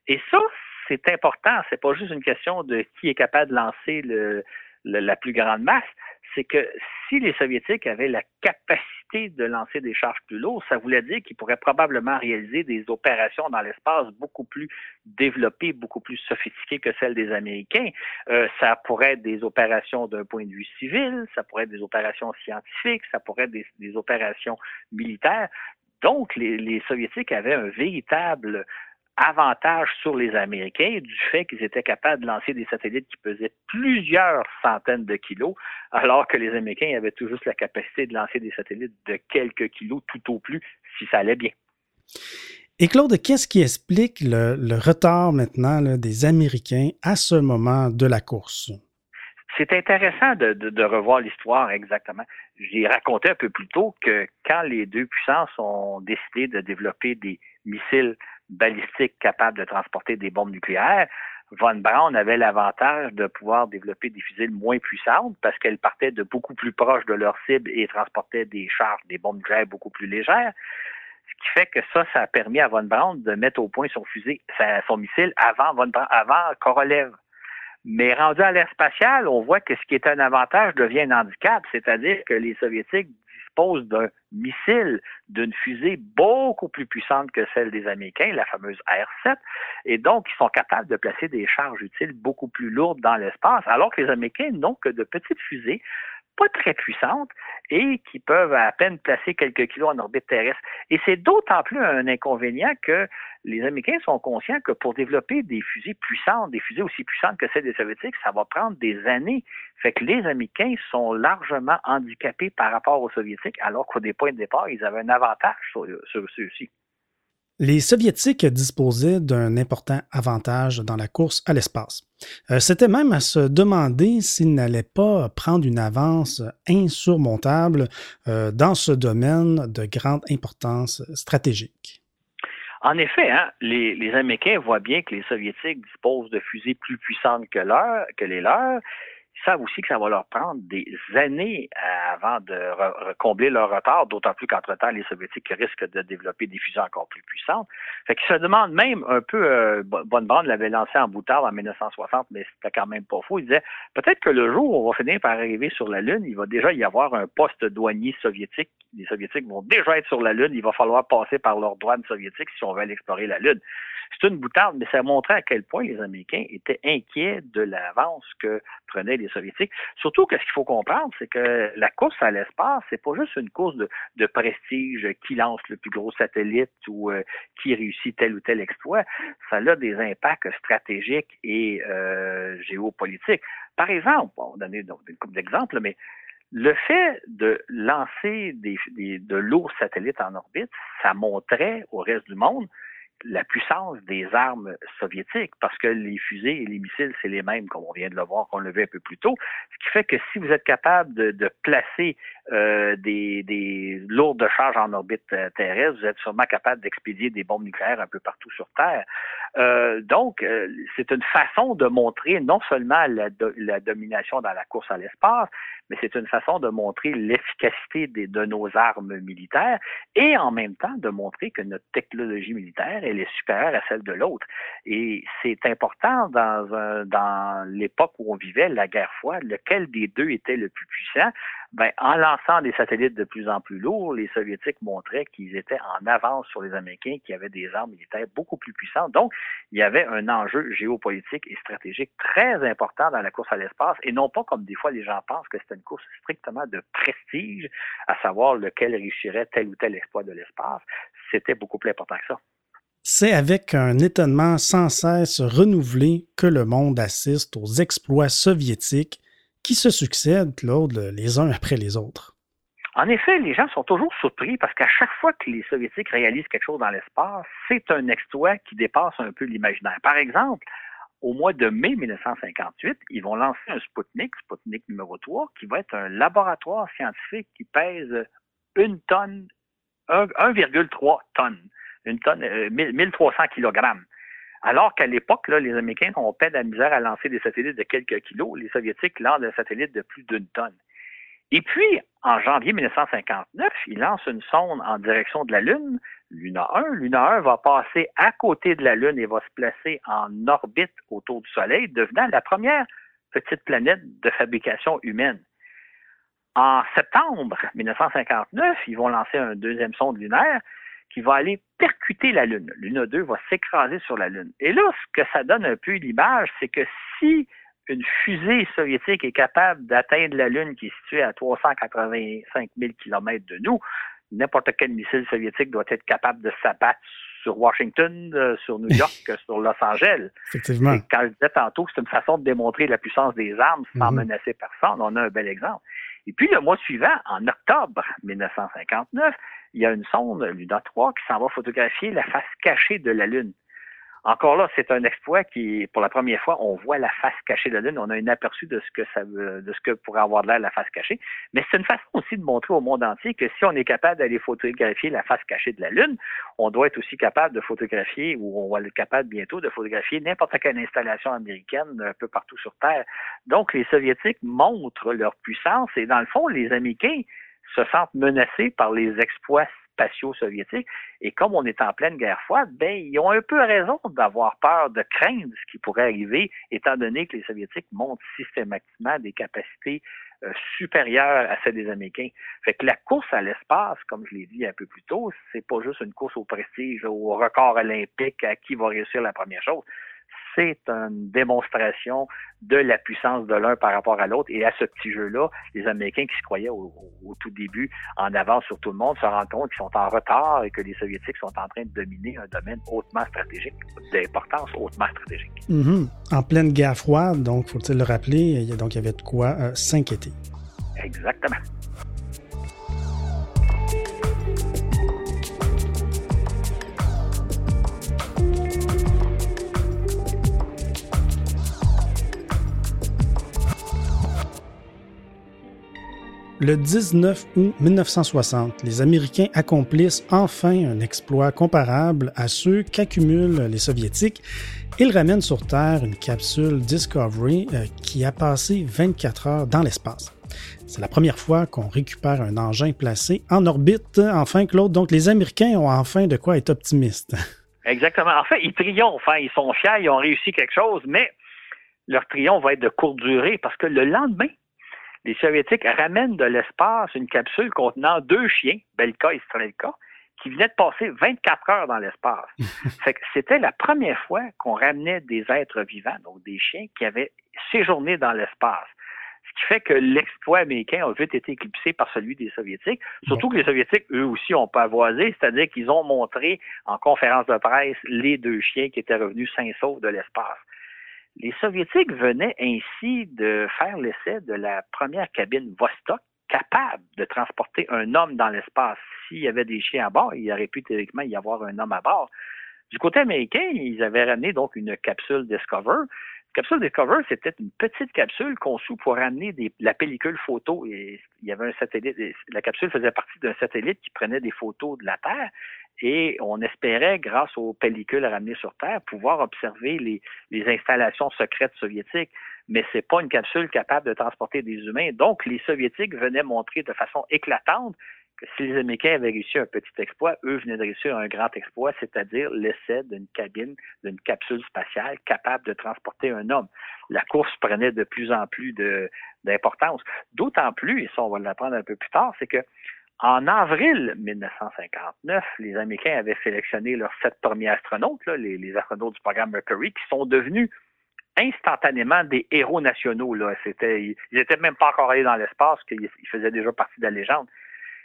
Et ça, c'est important. C'est pas juste une question de qui est capable de lancer le, la plus grande masse, c'est que si les Soviétiques avaient la capacité de lancer des charges plus lourdes, ça voulait dire qu'ils pourraient probablement réaliser des opérations dans l'espace beaucoup plus développées, beaucoup plus sophistiquées que celles des Américains. Euh, ça pourrait être des opérations d'un point de vue civil, ça pourrait être des opérations scientifiques, ça pourrait être des, opérations militaires. Donc, les, les Soviétiques avaient un véritable avantage sur les Américains du fait qu'ils étaient capables de lancer des satellites qui pesaient plusieurs centaines de kilos, alors que les Américains avaient tout juste la capacité de lancer des satellites de quelques kilos tout au plus si ça allait bien. Et Claude, qu'est-ce qui explique le, retard maintenant des Américains à ce moment de la course? C'est intéressant de, de revoir l'histoire exactement. J'ai raconté un peu plus tôt que quand les deux puissances ont décidé de développer des missiles balistique capable de transporter des bombes nucléaires, Von Braun avait l'avantage de pouvoir développer des fusils moins puissantes parce qu'elles partaient de beaucoup plus proche de leur cible et transportaient des charges, des bombes nucléaires beaucoup plus légères. Ce qui fait que ça, ça a permis à Von Braun de mettre au point son fusil, son missile avant Von Braun, avant Korolev. Mais rendu à l'ère spatiale, on voit que ce qui est un avantage devient un handicap, c'est-à-dire que les Soviétiques dispose d'un missile, d'une fusée beaucoup plus puissante que celle des Américains, la fameuse R-7, et donc ils sont capables de placer des charges utiles beaucoup plus lourdes dans l'espace, alors que les Américains n'ont que de petites fusées pas très puissantes et qui peuvent à peine placer quelques kilos en orbite terrestre. Et c'est d'autant plus un inconvénient que les Américains sont conscients que pour développer des fusées puissantes, des fusées aussi puissantes que celles des Soviétiques, ça va prendre des années. Fait que les Américains sont largement handicapés par rapport aux Soviétiques, alors qu'au départ, ils avaient un avantage sur, ceux-ci. Les Soviétiques disposaient d'un important avantage dans la course à l'espace. Euh, c'était même à se demander s'ils n'allaient pas prendre une avance insurmontable euh, dans ce domaine de grande importance stratégique. En effet, hein, les, Américains voient bien que les Soviétiques disposent de fusées plus puissantes que les leurs savent aussi que ça va leur prendre des années euh, avant de combler leur retard, d'autant plus qu'entre-temps, les Soviétiques risquent de développer des fusées encore plus puissantes. Fait qu'ils se demandent même un peu, euh, Bonne Bande l'avait lancé en boutard en 1960, mais c'était quand même pas faux. Il disait, peut-être que le jour où on va finir par arriver sur la Lune, il va déjà y avoir un poste douanier soviétique. Les Soviétiques vont déjà être sur la Lune, il va falloir passer par leur douane soviétique si on veut aller explorer la Lune. C'est une boutarde, mais ça montrait à quel point les Américains étaient inquiets de l'avance que prenaient les Surtout que ce qu'il faut comprendre, c'est que la course à l'espace, c'est pas juste une course de, prestige qui lance le plus gros satellite ou euh, qui réussit tel ou tel exploit. Ça a des impacts stratégiques et euh, géopolitiques. Par exemple, on va donner une couple d'exemples, mais le fait de lancer de lourds satellites en orbite, ça montrait au reste du monde la puissance des armes soviétiques, parce que les fusées et les missiles, c'est les mêmes, comme on vient de le voir, qu'on le vu un peu plus tôt. Ce qui fait que si vous êtes capable de, de placer euh, des, des, lourdes charges en orbite euh, terrestre, vous êtes sûrement capable d'expédier des bombes nucléaires un peu partout sur Terre. Euh, donc, euh, c'est une façon de montrer non seulement la, la domination dans la course à l'espace, mais c'est une façon de montrer l'efficacité de nos armes militaires et en même temps de montrer que notre technologie militaire, elle est supérieure à celle de l'autre. Et c'est important dans, l'époque où on vivait, la guerre froide, lequel des deux était le plus puissant? Ben, en lançant des satellites de plus en plus lourds, les Soviétiques montraient qu'ils étaient en avance sur les Américains qui avaient des armes militaires beaucoup plus puissantes. Donc, il y avait un enjeu géopolitique et stratégique très important dans la course à l'espace et non pas comme des fois les gens pensent que c'était une course strictement de prestige, à savoir lequel réussirait tel ou tel exploit de l'espace. C'était beaucoup plus important que ça. C'est avec un étonnement sans cesse renouvelé que le monde assiste aux exploits soviétiques qui se succèdent, Claude, les uns après les autres. En effet, les gens sont toujours surpris parce qu'à chaque fois que les Soviétiques réalisent quelque chose dans l'espace, c'est un exploit qui dépasse un peu l'imaginaire. Par exemple, au mois de mai 1958, ils vont lancer un Sputnik, Sputnik numéro 3, qui va être un laboratoire scientifique qui pèse une tonne, 1,3 tonnes, une tonne, 1300 euh, kilogrammes. Alors qu'à l'époque, les Américains ont peine à misère à lancer des satellites de quelques kilos. Les Soviétiques lancent des satellites de plus d'une tonne. Et puis, en janvier 1959, ils lancent une sonde en direction de la Lune, Luna 1. Luna 1 va passer à côté de la Lune et va se placer en orbite autour du Soleil, devenant la première petite planète de fabrication humaine. En septembre 1959, ils vont lancer un deuxième sonde lunaire qui va aller percuter la Lune. Lune 2 va s'écraser sur la Lune. Et là, ce que ça donne un peu l'image, c'est que si une fusée soviétique est capable d'atteindre la Lune qui est située à 385 000 km de nous, n'importe quel missile soviétique doit être capable de s'abattre sur Washington, euh, sur New York, [LAUGHS] sur Los Angeles. Effectivement. Et quand je disais tantôt que c'est une façon de démontrer la puissance des armes sans mhm. menacer personne, on a un bel exemple. Et puis le mois suivant, en octobre 1959, il y a une sonde, Luna 3, qui s'en va photographier la face cachée de la Lune. Encore là, c'est un exploit qui, pour la première fois, on voit la face cachée de la Lune. On a un aperçu de ce que de ce que pourrait avoir de l'air la face cachée. Mais c'est une façon aussi de montrer au monde entier que si on est capable d'aller photographier la face cachée de la Lune, on doit être aussi capable de photographier, ou on va être capable bientôt de photographier n'importe quelle installation américaine un peu partout sur Terre. Donc, les Soviétiques montrent leur puissance et dans le fond, les Américains se sentent menacés par les exploits spatio-soviétiques. Et comme on est en pleine guerre froide, ben, ils ont un peu raison d'avoir peur, de craindre ce qui pourrait arriver, étant donné que les Soviétiques montrent systématiquement des capacités euh, supérieures à celles des Américains. Fait que la course à l'espace, comme je l'ai dit un peu plus tôt, c'est pas juste une course au prestige, au record olympique, à qui va réussir la première chose c'est une démonstration de la puissance de l'un par rapport à l'autre. Et à ce petit jeu-là, les Américains qui se croyaient au, tout début en avance sur tout le monde se rendent compte qu'ils sont en retard et que les Soviétiques sont en train de dominer un domaine hautement stratégique, d'importance hautement stratégique. Mm-hmm. En pleine guerre froide, donc, faut-il le rappeler, il y, donc, il y avait de quoi euh, s'inquiéter. Exactement. Le 19 août 1960, les Américains accomplissent enfin un exploit comparable à ceux qu'accumulent les Soviétiques. Ils ramènent sur Terre une capsule Discovery euh, qui a passé 24 heures dans l'espace. C'est la première fois qu'on récupère un engin placé en orbite, enfin Claude. Donc les Américains ont enfin de quoi être optimistes. [LAUGHS] Exactement. En fait, ils triomphent, hein. ils sont fiers, ils ont réussi quelque chose, mais leur triomphe va être de courte durée parce que le lendemain, les Soviétiques ramènent de l'espace une capsule contenant deux chiens, Belka et Strelka, qui venaient de passer 24 heures dans l'espace. [LAUGHS] C'était la première fois qu'on ramenait des êtres vivants, donc des chiens qui avaient séjourné dans l'espace. ce qui fait que l'exploit américain a vite été éclipsé par celui des Soviétiques. Surtout que les Soviétiques, eux aussi, ont pas avoisé, c'est-à-dire qu'ils ont montré en conférence de presse les deux chiens qui étaient revenus sains saufs de l'espace. Les Soviétiques venaient ainsi de faire l'essai de la première cabine Vostok capable de transporter un homme dans l'espace. S'il y avait des chiens à bord, il aurait pu théoriquement y avoir un homme à bord. Du côté américain, ils avaient ramené donc une capsule Discover. Capsule Discover, c'était une petite capsule conçue pour ramener la pellicule photo. Et il y avait un satellite. La capsule faisait partie d'un satellite qui prenait des photos de la Terre et on espérait, grâce aux pellicules ramenées sur Terre, pouvoir observer les, installations secrètes soviétiques. Mais c'est pas une capsule capable de transporter des humains. Donc, les Soviétiques venaient montrer de façon éclatante que si les Américains avaient réussi un petit exploit, eux venaient de réussir un grand exploit, c'est-à-dire l'essai d'une cabine, d'une capsule spatiale capable de transporter un homme. La course prenait de plus en plus d'importance. D'autant plus, et ça on va l'apprendre un peu plus tard, c'est que en avril 1959, les Américains avaient sélectionné leurs sept premiers astronautes, les, astronautes du programme Mercury, qui sont devenus instantanément des héros nationaux. Là. C'était, ils n'étaient même pas encore allés dans l'espace, qu'ils faisaient déjà partie de la légende.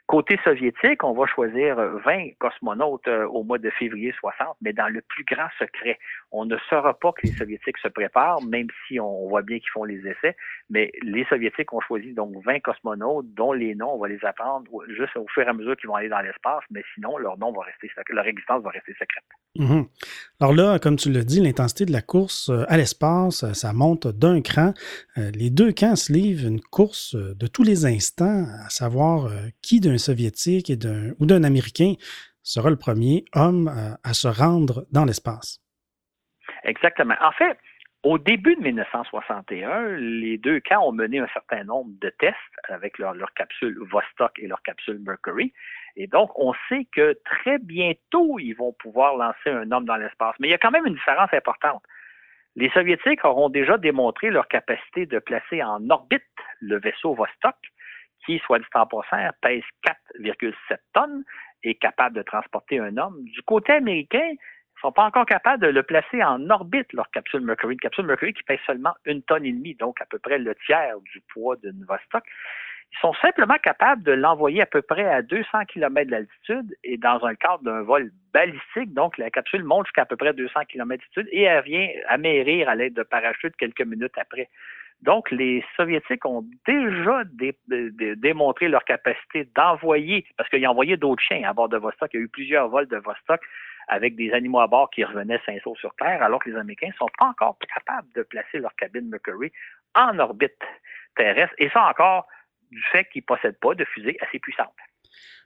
Côté soviétique, on va choisir 20 cosmonautes euh, au mois de février 60, mais dans le plus grand secret. On ne saura pas que les soviétiques se préparent, même si on voit bien qu'ils font les essais, mais les soviétiques ont choisi donc 20 cosmonautes dont les noms, on va les apprendre juste au fur et à mesure qu'ils vont aller dans l'espace, mais sinon leur nom va rester leur existence va rester secrète. Mhm. Alors là, comme tu l'as dit, l'intensité de la course euh, à l'espace, euh, ça monte d'un cran. Les deux camps se livrent une course de tous les instants, à savoir qui d'un soviétique et ou d'un Américain sera le premier homme à, se rendre dans l'espace. Exactement. En fait, au début de 1961, les deux camps ont mené un certain nombre de tests avec leur, leur, capsule Vostok et leur capsule Mercury. Et donc, on sait que très bientôt, ils vont pouvoir lancer un homme dans l'espace. Mais il y a quand même une différence importante. Les Soviétiques auront déjà démontré leur capacité de placer en orbite le vaisseau Vostok, qui, soit dit en passant, pèse 4,7 tonnes et est capable de transporter un homme. Du côté américain, ils ne sont pas encore capables de le placer en orbite, leur capsule Mercury. Une capsule Mercury qui pèse seulement une tonne et demie, donc à peu près le tiers du poids d'une Vostok. Ils sont simplement capables de l'envoyer à peu près à 200 km d'altitude et dans un cadre d'un vol balistique. Donc, la capsule monte jusqu'à peu près 200 km d'altitude et elle vient amérir à l'aide de parachute quelques minutes après. Donc, les Soviétiques ont déjà démontré leur capacité d'envoyer, parce qu'ils ont envoyé d'autres chiens à bord de Vostok. Il y a eu plusieurs vols de Vostok avec des animaux à bord qui revenaient sains sauts sur Terre, alors que les Américains ne sont pas encore capables de placer leur cabine Mercury en orbite terrestre. Et ça encore du fait qu'ils ne possèdent pas de fusée assez puissante.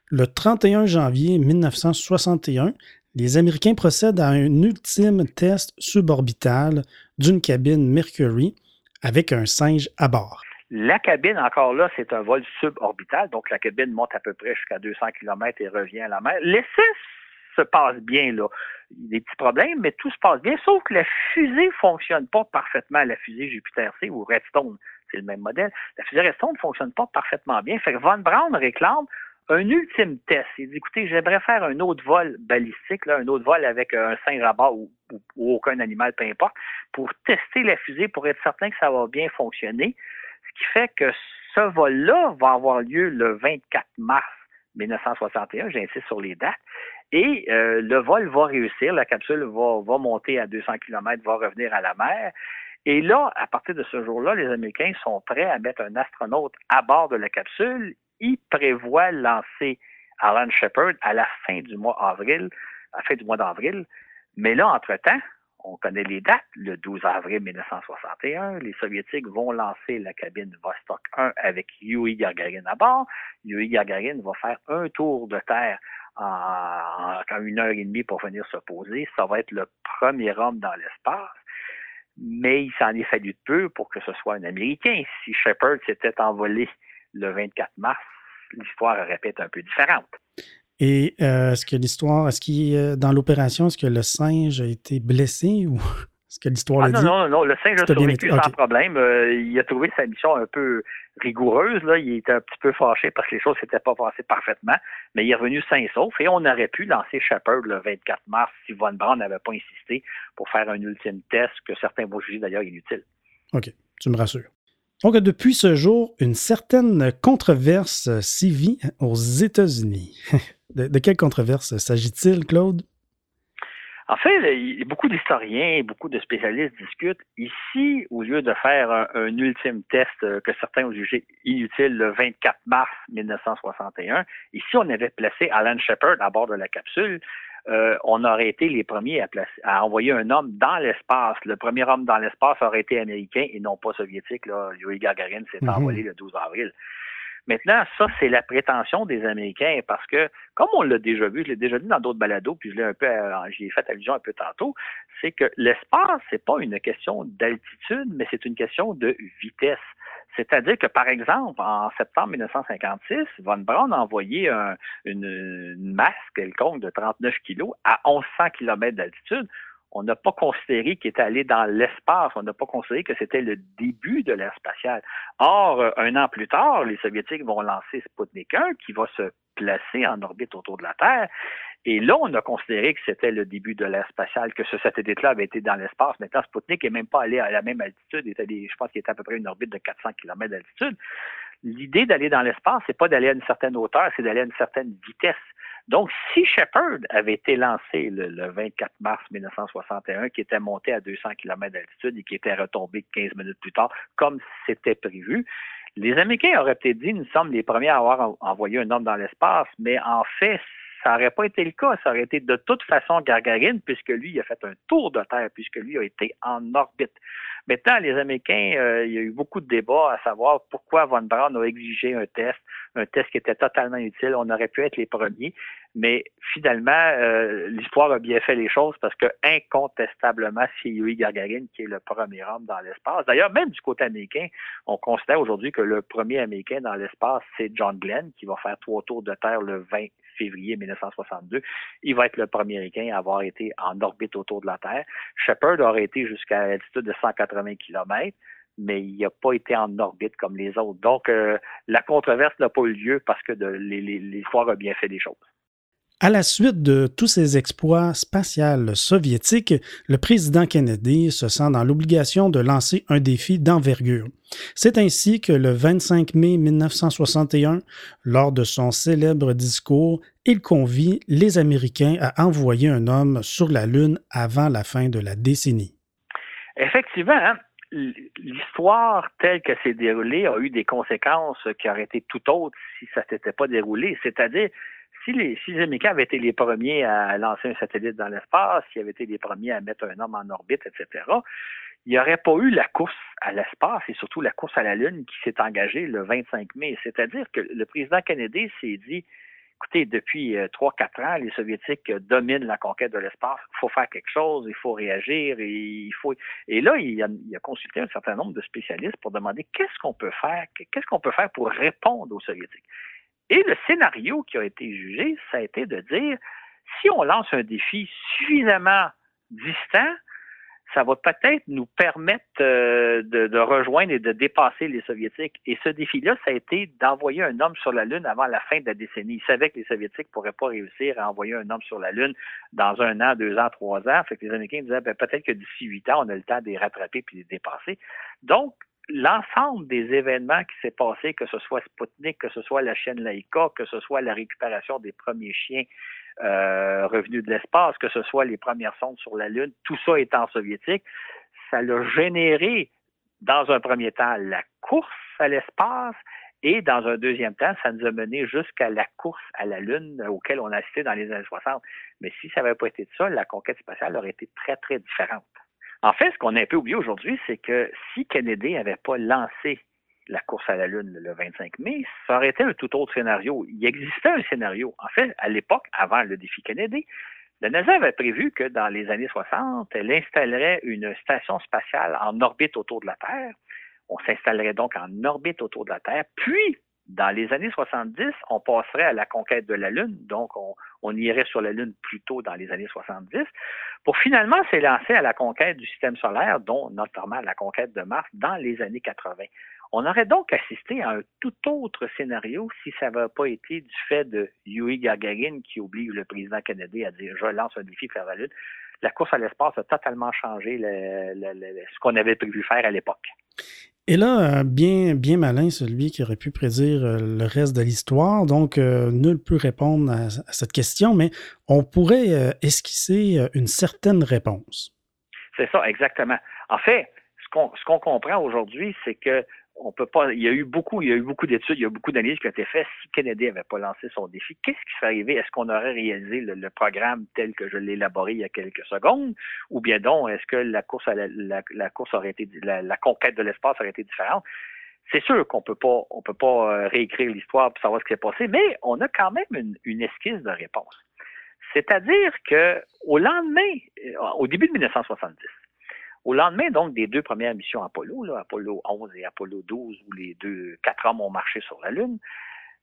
Le 31 janvier 1961, les Américains procèdent à un ultime test suborbital d'une cabine Mercury avec un singe à bord. La cabine, encore là, c'est un vol suborbital, donc la cabine monte à peu près jusqu'à 200 km et revient à la mer. L'essai se passe bien, là. Il y a des petits problèmes, mais tout se passe bien, sauf que la fusée ne fonctionne pas parfaitement, la fusée Jupiter-C ou Redstone, c'est le même modèle. La fusée Redstone ne fonctionne pas parfaitement bien. Fait que Von Braun réclame un ultime test. Il dit, écoutez, j'aimerais faire un autre vol balistique, un autre vol avec un singe à bord ou, aucun animal, peu importe, pour tester la fusée, pour être certain que ça va bien fonctionner. Ce qui fait que ce vol-là va avoir lieu le 24 mars 1961, j'insiste sur les dates, et euh, le vol va réussir, la capsule va, va monter à 200 km, va revenir à la mer. Et là, à partir de ce jour-là, les Américains sont prêts à mettre un astronaute à bord de la capsule il prévoit lancer Alan Shepard à la fin du mois avril, à la fin du mois d'avril. Mais là, entre-temps, on connaît les dates, le 12 avril 1961, les Soviétiques vont lancer la cabine Vostok 1 avec Yuri Gagarin à bord. Yuri Gagarin va faire un tour de Terre en, une heure et demie pour venir se poser. Ça va être le premier homme dans l'espace. Mais il s'en est fallu de peu pour que ce soit un Américain. Si Shepard s'était envolé le 24 mars, l'histoire aurait pu un peu différente. Et euh, est-ce que l'histoire, est-ce qu'il dans l'opération, est-ce que le singe a été blessé ou? Est-ce que l'histoire ah, non, non, non, le singe a survécu sans problème. Euh, il a trouvé sa mission un peu rigoureuse. Là. Il était un petit peu fâché parce que les choses s'étaient pas passées parfaitement, mais il est revenu sain et sauf et on aurait pu lancer Shepard le 24 mars si Von Braun n'avait pas insisté pour faire un ultime test que certains vont juger d'ailleurs inutile. OK, tu me rassures. Donc, depuis ce jour, une certaine controverse sévit aux États-Unis. [LAUGHS] De, quelle controverse s'agit-il, Claude? En fait, beaucoup d'historiens et beaucoup de spécialistes discutent. Ici, au lieu de faire un, ultime test euh, que certains ont jugé inutile le 24 mars 1961, ici, on avait placé Alan Shepard à bord de la capsule euh, on aurait été les premiers à, à envoyer un homme dans l'espace. Le premier homme dans l'espace aurait été américain et non pas soviétique. Là. Yuri Gagarin s'est mhm. envolé le 12 avril. Maintenant, ça, c'est la prétention des Américains parce que, comme on l'a déjà vu, je l'ai déjà dit dans d'autres balados, puis je l'ai un peu, euh, j'y ai fait allusion un peu tantôt, c'est que l'espace, c'est pas une question d'altitude, mais c'est une question de vitesse. C'est-à-dire que, par exemple, en septembre 1956, Von Braun a envoyé une, masse quelconque de 39 kilos à 1100 km d'altitude. On n'a pas considéré qu'il était allé dans l'espace. On n'a pas considéré que c'était le début de l'ère spatiale. Or, un an plus tard, les Soviétiques vont lancer Sputnik 1 qui va se placer en orbite autour de la Terre. Et là, on a considéré que c'était le début de l'ère spatiale, que ce satellite-là avait été dans l'espace. Maintenant, Sputnik n'est même pas allé à la même altitude. Il je pense qu'il était à peu près une orbite de 400 km d'altitude. L'idée d'aller dans l'espace, c'est pas d'aller à une certaine hauteur, c'est d'aller à une certaine vitesse. Donc, si Shepard avait été lancé le, 24 mars 1961, qui était monté à 200 km d'altitude et qui était retombé 15 minutes plus tard, comme c'était prévu, les Américains auraient peut-être dit, nous sommes les premiers à avoir envoyé un homme dans l'espace, mais en fait, ça n'aurait pas été le cas. Ça aurait été de toute façon Gargarine, puisque lui, il a fait un tour de Terre, puisque lui a été en orbite. Maintenant, les Américains, euh, il y a eu beaucoup de débats à savoir pourquoi Von Braun a exigé un test, un test qui était totalement utile. On aurait pu être les premiers, mais finalement, euh, l'histoire a bien fait les choses parce que incontestablement, c'est Yuri Gagarin qui est le premier homme dans l'espace. D'ailleurs, même du côté américain, on considère aujourd'hui que le premier Américain dans l'espace, c'est John Glenn, qui va faire trois tours de Terre le 20 février 1962. Il va être le premier Américain à avoir été en orbite autour de la Terre. Shepard aurait été jusqu'à l'altitude de 180 km mais il n'a pas été en orbite comme les autres. Donc, euh, la controverse n'a pas eu lieu parce que l'histoire a bien fait les choses. À la suite de tous ces exploits spatials soviétiques, le président Kennedy se sent dans l'obligation de lancer un défi d'envergure. C'est ainsi que le 25 mai 1961, lors de son célèbre discours, il convie les Américains à envoyer un homme sur la Lune avant la fin de la décennie. Effectivement, hein, l'histoire telle qu'elle s'est déroulée a eu des conséquences qui auraient été tout autres si ça s'était pas déroulé. C'est-à-dire, si les, si les Américains avaient été les premiers à lancer un satellite dans l'espace, s'ils avaient été les premiers à mettre un homme en orbite, etc., il n'y aurait pas eu la course à l'espace et surtout la course à la Lune qui s'est engagée le 25 mai. C'est-à-dire que le président Kennedy s'est dit, écoutez, depuis euh, trois, quatre ans, les Soviétiques dominent la conquête de l'espace. Il faut faire quelque chose, il faut réagir, et il faut. Et là, il a, il a consulté un certain nombre de spécialistes pour demander qu'est-ce qu'on peut faire, qu'est-ce qu'on peut faire pour répondre aux Soviétiques. Et le scénario qui a été jugé, ça a été de dire, si on lance un défi suffisamment distant, ça va peut-être nous permettre euh, de, rejoindre et de dépasser les Soviétiques. Et ce défi-là, ça a été d'envoyer un homme sur la Lune avant la fin de la décennie. Ils savaient que les Soviétiques ne pourraient pas réussir à envoyer un homme sur la Lune dans un an, deux ans, trois ans. Fait que les Américains disaient ben, peut-être que d'ici huit ans, on a le temps de les rattraper puis de les dépasser. Donc, l'ensemble des événements qui s'est passé, que ce soit Sputnik, que ce soit la chaîne Laika, que ce soit la récupération des premiers chiens euh, revenus de l'espace, que ce soit les premières sondes sur la Lune, tout ça étant soviétique, ça a généré, dans un premier temps, la course à l'espace et dans un deuxième temps, ça nous a mené jusqu'à la course à la Lune auquel on a assisté dans les années 60. Mais si ça n'avait pas été de ça, la conquête spatiale aurait été très, très différente. En fait, ce qu'on a un peu oublié aujourd'hui, c'est que si Kennedy n'avait pas lancé la course à la Lune le 25 mai, ça aurait été un tout autre scénario. Il existait un scénario. En fait, à l'époque, avant le défi Kennedy, la NASA avait prévu que dans les années 60, elle installerait une station spatiale en orbite autour de la Terre. On s'installerait donc en orbite autour de la Terre, puis dans les années 70, on passerait à la conquête de la Lune, donc on, irait sur la Lune plus tôt dans les années 70, pour finalement s'élancer à la conquête du système solaire, dont notamment la conquête de Mars dans les années 80. On aurait donc assisté à un tout autre scénario si ça n'avait pas été du fait de Yuri Gagarin qui oblige le président canadien à dire je lance un défi faire la Lune. La course à l'espace a totalement changé ce qu'on avait prévu faire à l'époque. Et là, bien, bien malin, celui qui aurait pu prédire le reste de l'histoire. Donc, nul peut répondre à, cette question, mais on pourrait esquisser une certaine réponse. C'est ça, exactement. En fait, ce qu'on comprend aujourd'hui, c'est que on peut pas. Il y a eu beaucoup, il y a eu beaucoup d'études, il y a eu beaucoup d'analyses qui ont été faites. Si Kennedy n'avait pas lancé son défi, qu'est-ce qui serait arrivé? Est-ce qu'on aurait réalisé le, programme tel que je l'ai élaboré il y a quelques secondes? Ou bien donc, est-ce que la course à la, course aurait été la, conquête de l'espace aurait été différente? C'est sûr qu'on peut pas, on peut pas euh, réécrire l'histoire pour savoir ce qui s'est passé, mais on a quand même une, une esquisse de réponse. C'est-à-dire que au lendemain, euh, au début de 1970, au lendemain, donc, des deux premières missions Apollo, là, Apollo 11 et Apollo 12, où les deux, quatre hommes ont marché sur la Lune,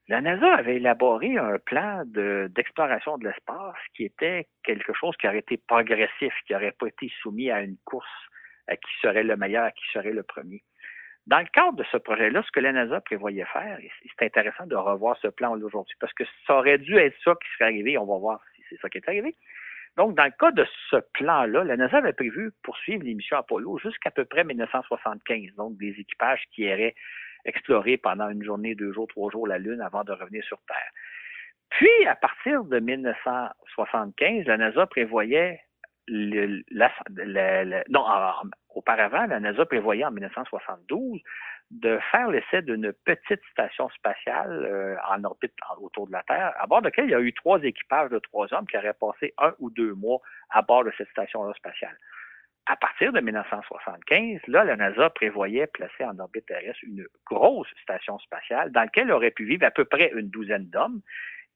la NASA avait élaboré un plan d'exploration de, l'espace qui était quelque chose qui aurait été progressif, qui n'aurait pas été soumis à une course à qui serait le meilleur, à qui serait le premier. Dans le cadre de ce projet-là, ce que la NASA prévoyait faire, et c'est intéressant de revoir ce plan aujourd'hui, parce que ça aurait dû être ça qui serait arrivé, on va voir si c'est ça qui est arrivé, donc, dans le cas de ce plan-là, la NASA avait prévu poursuivre les missions Apollo jusqu'à peu près 1975, donc des équipages qui iraient explorer pendant une journée, deux jours, trois jours la Lune avant de revenir sur Terre. Puis, à partir de 1975, la NASA prévoyait non, auparavant, la NASA prévoyait en 1972 de faire l'essai d'une petite station spatiale euh, en orbite autour de la Terre, à bord de laquelle il y a eu trois équipages de trois hommes qui auraient passé un ou deux mois à bord de cette station-là spatiale. À partir de 1975, là, la NASA prévoyait placer en orbite terrestre une grosse station spatiale dans laquelle aurait pu vivre à peu près une douzaine d'hommes.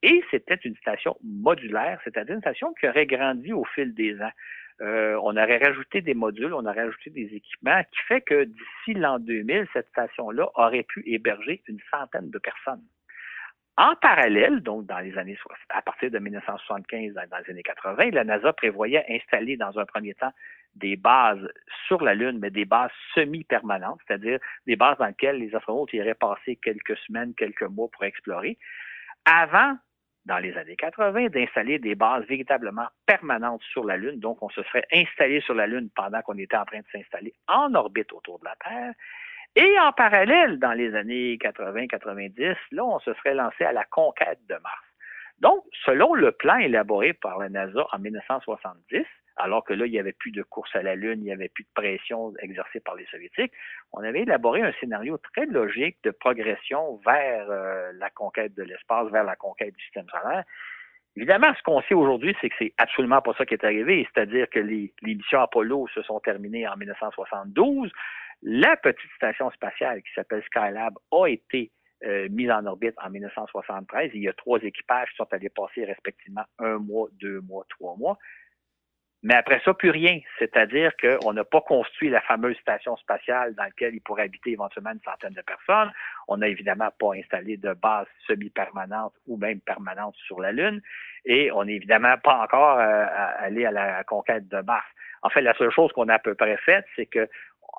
Et c'était une station modulaire, c'est-à-dire une station qui aurait grandi au fil des ans. Euh, on aurait rajouté des modules, on aurait rajouté des équipements, qui fait que d'ici l'an 2000, cette station-là aurait pu héberger une centaine de personnes. En parallèle, donc dans les années à partir de 1975 dans, les années 80, la NASA prévoyait installer dans un premier temps des bases sur la Lune, mais des bases semi-permanentes, c'est-à-dire des bases dans lesquelles les astronautes iraient passer quelques semaines, quelques mois pour explorer, avant dans les années 80 d'installer des bases véritablement permanentes sur la Lune. Donc, on se serait installé sur la Lune pendant qu'on était en train de s'installer en orbite autour de la Terre. Et en parallèle, dans les années 80-90, là, on se serait lancé à la conquête de Mars. Donc, selon le plan élaboré par la NASA en 1970, alors que là, il n'y avait plus de course à la Lune, il n'y avait plus de pression exercée par les Soviétiques, on avait élaboré un scénario très logique de progression vers euh, la conquête de l'espace, vers la conquête du système solaire. Évidemment, ce qu'on sait aujourd'hui, c'est que c'est absolument pas ça qui est arrivé, c'est-à-dire que les, missions Apollo se sont terminées en 1972. La petite station spatiale qui s'appelle Skylab a été euh, mise en orbite en 1973. Il y a trois équipages qui sont allés passer respectivement un mois, deux mois, trois mois. Mais après ça, plus rien. C'est-à-dire qu'on n'a pas construit la fameuse station spatiale dans laquelle il pourrait habiter éventuellement une centaine de personnes. On n'a évidemment pas installé de base semi-permanente ou même permanente sur la Lune. Et on n'est évidemment pas encore euh, allé à la conquête de Mars. En fait, la seule chose qu'on a à peu près faite, c'est que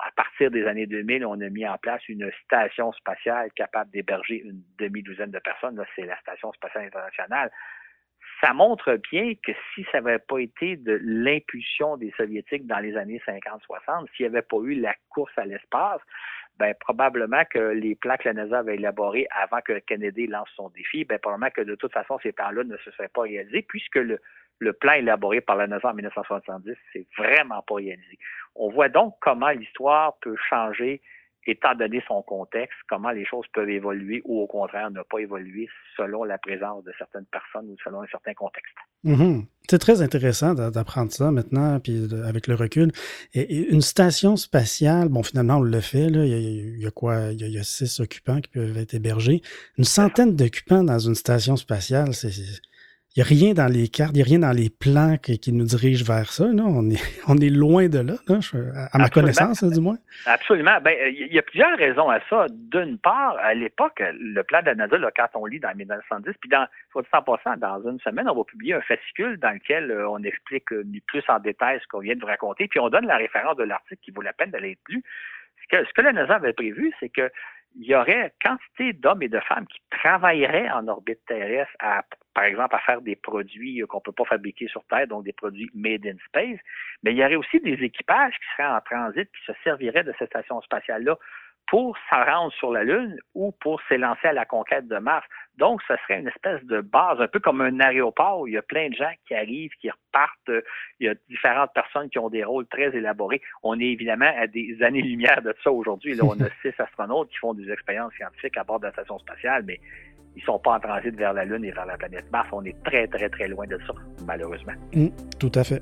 à partir des années 2000, on a mis en place une station spatiale capable d'héberger une demi-douzaine de personnes. C'est la Station spatiale internationale ça montre bien que si ça n'avait pas été de l'impulsion des Soviétiques dans les années 50-60, s'il n'y avait pas eu la course à l'espace, ben probablement que les plans que la NASA avait élaborés avant que Kennedy lance son défi, ben probablement que de toute façon ces plans-là ne se seraient pas réalisés puisque le, le plan élaboré par la NASA en 1970, c'est vraiment pas réalisé. On voit donc comment l'histoire peut changer étant donné son contexte, comment les choses peuvent évoluer ou au contraire ne pas évoluer selon la présence de certaines personnes ou selon un certain contexte. Mm-hmm. C'est très intéressant d'apprendre ça maintenant, puis avec le recul. Et, une station spatiale, bon, finalement, on le fait, là, il, y a, quoi? Il y a, six occupants qui peuvent être hébergés. Une centaine d'occupants dans une station spatiale, c'est n'y a rien dans les cartes, il n'y a rien dans les plans qui, nous dirigent vers ça. Non? On, est, [LAUGHS] on est loin de là, à ma connaissance, du moins. Absolument. Ben, il y a plusieurs raisons à ça. D'une part, à l'époque, le plan de la NASA, quand on lit dans 1910, puis dans, soit dit dans une semaine, on va publier un fascicule dans lequel euh, on explique euh, plus en détail ce qu'on vient de vous raconter, puis on donne la référence de l'article qui vaut la peine d'aller lu. Ce que, ce que la NASA avait prévu, c'est que il y aurait quantité d'hommes et de femmes qui travailleraient en orbite terrestre à, par exemple, à faire des produits qu'on ne peut pas fabriquer sur Terre, donc des produits made in space. Mais il y aurait aussi des équipages qui seraient en transit, qui se serviraient de cette station spatiale-là pour s'en rendre sur la Lune ou pour s'élancer à la conquête de Mars. Donc, ce serait une espèce de base, un peu comme un aéroport où il y a plein de gens qui arrivent, qui repartent. Il y a différentes personnes qui ont des rôles très élaborés. On est évidemment à des années-lumière de ça aujourd'hui. Là, on a [LAUGHS] six astronautes qui font des expériences scientifiques à bord de la station spatiale, mais ils sont pas en transit vers la Lune et vers la planète Mars. On est très, très, très loin de ça, malheureusement. Mmh, tout à fait.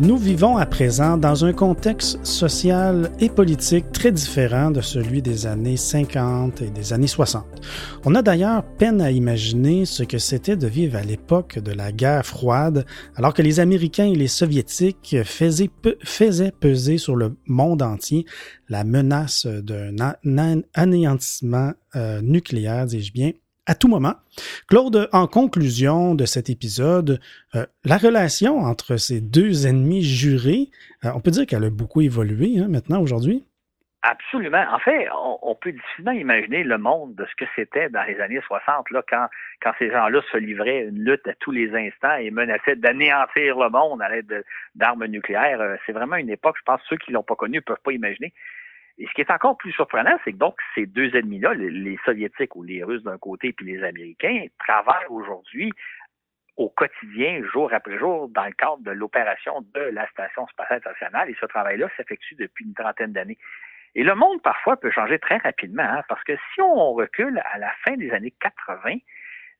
Nous vivons à présent dans un contexte social et politique très différent de celui des années 50 et des années 60. On a d'ailleurs peine à imaginer ce que c'était de vivre à l'époque de la guerre froide, alors que les Américains et les Soviétiques faisaient, peser sur le monde entier la menace d'un anéantissement euh, nucléaire, dis-je bien, à tout moment. Claude, en conclusion de cet épisode, euh, la relation entre ces deux ennemis jurés, euh, on peut dire qu'elle a beaucoup évolué hein, maintenant, aujourd'hui? Absolument. En fait, on, peut difficilement imaginer le monde de ce que c'était dans les années 60, là, quand, quand ces gens-là se livraient une lutte à tous les instants et menaçaient d'anéantir le monde à l'aide d'armes nucléaires. Euh, c'est vraiment une époque, je pense, ceux qui l'ont pas connue ne peuvent pas imaginer. Et ce qui est encore plus surprenant, c'est que donc ces deux ennemis-là, les, Soviétiques ou les Russes d'un côté, puis les Américains, travaillent aujourd'hui au quotidien, jour après jour, dans le cadre de l'opération de la Station spatiale internationale. Et ce travail-là s'effectue depuis une trentaine d'années. Et le monde, parfois, peut changer très rapidement, hein, parce que si on recule à la fin des années 80,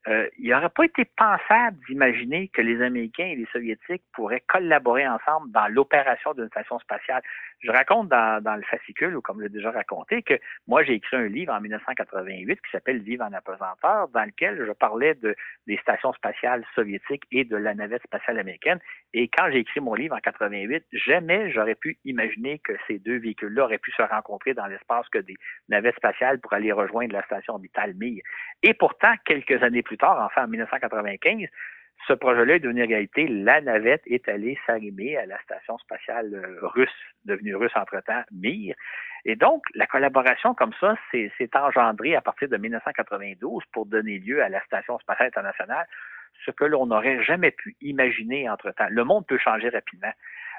euh, il n'aurait pas été pensable d'imaginer que les Américains et les Soviétiques pourraient collaborer ensemble dans l'opération d'une station spatiale. Je raconte dans, le fascicule, ou comme j'ai déjà raconté, que moi, j'ai écrit un livre en 1988 qui s'appelle Vivre en apesanteur, dans lequel je parlais de, des stations spatiales soviétiques et de la navette spatiale américaine. Et quand j'ai écrit mon livre en 88, jamais j'aurais pu imaginer que ces deux véhicules-là auraient pu se rencontrer dans l'espace que des navettes spatiales pour aller rejoindre la station orbitale Mir. Et pourtant, quelques années plus tard, enfin en 1995, ce projet-là est devenu réalité. La navette est allée s'arrimer à la station spatiale euh, russe, devenue russe entre-temps, Mir. Et donc, la collaboration comme ça s'est engendrée à partir de 1992 pour donner lieu à la Station spatiale internationale, ce que l'on n'aurait jamais pu imaginer entre-temps. Le monde peut changer rapidement.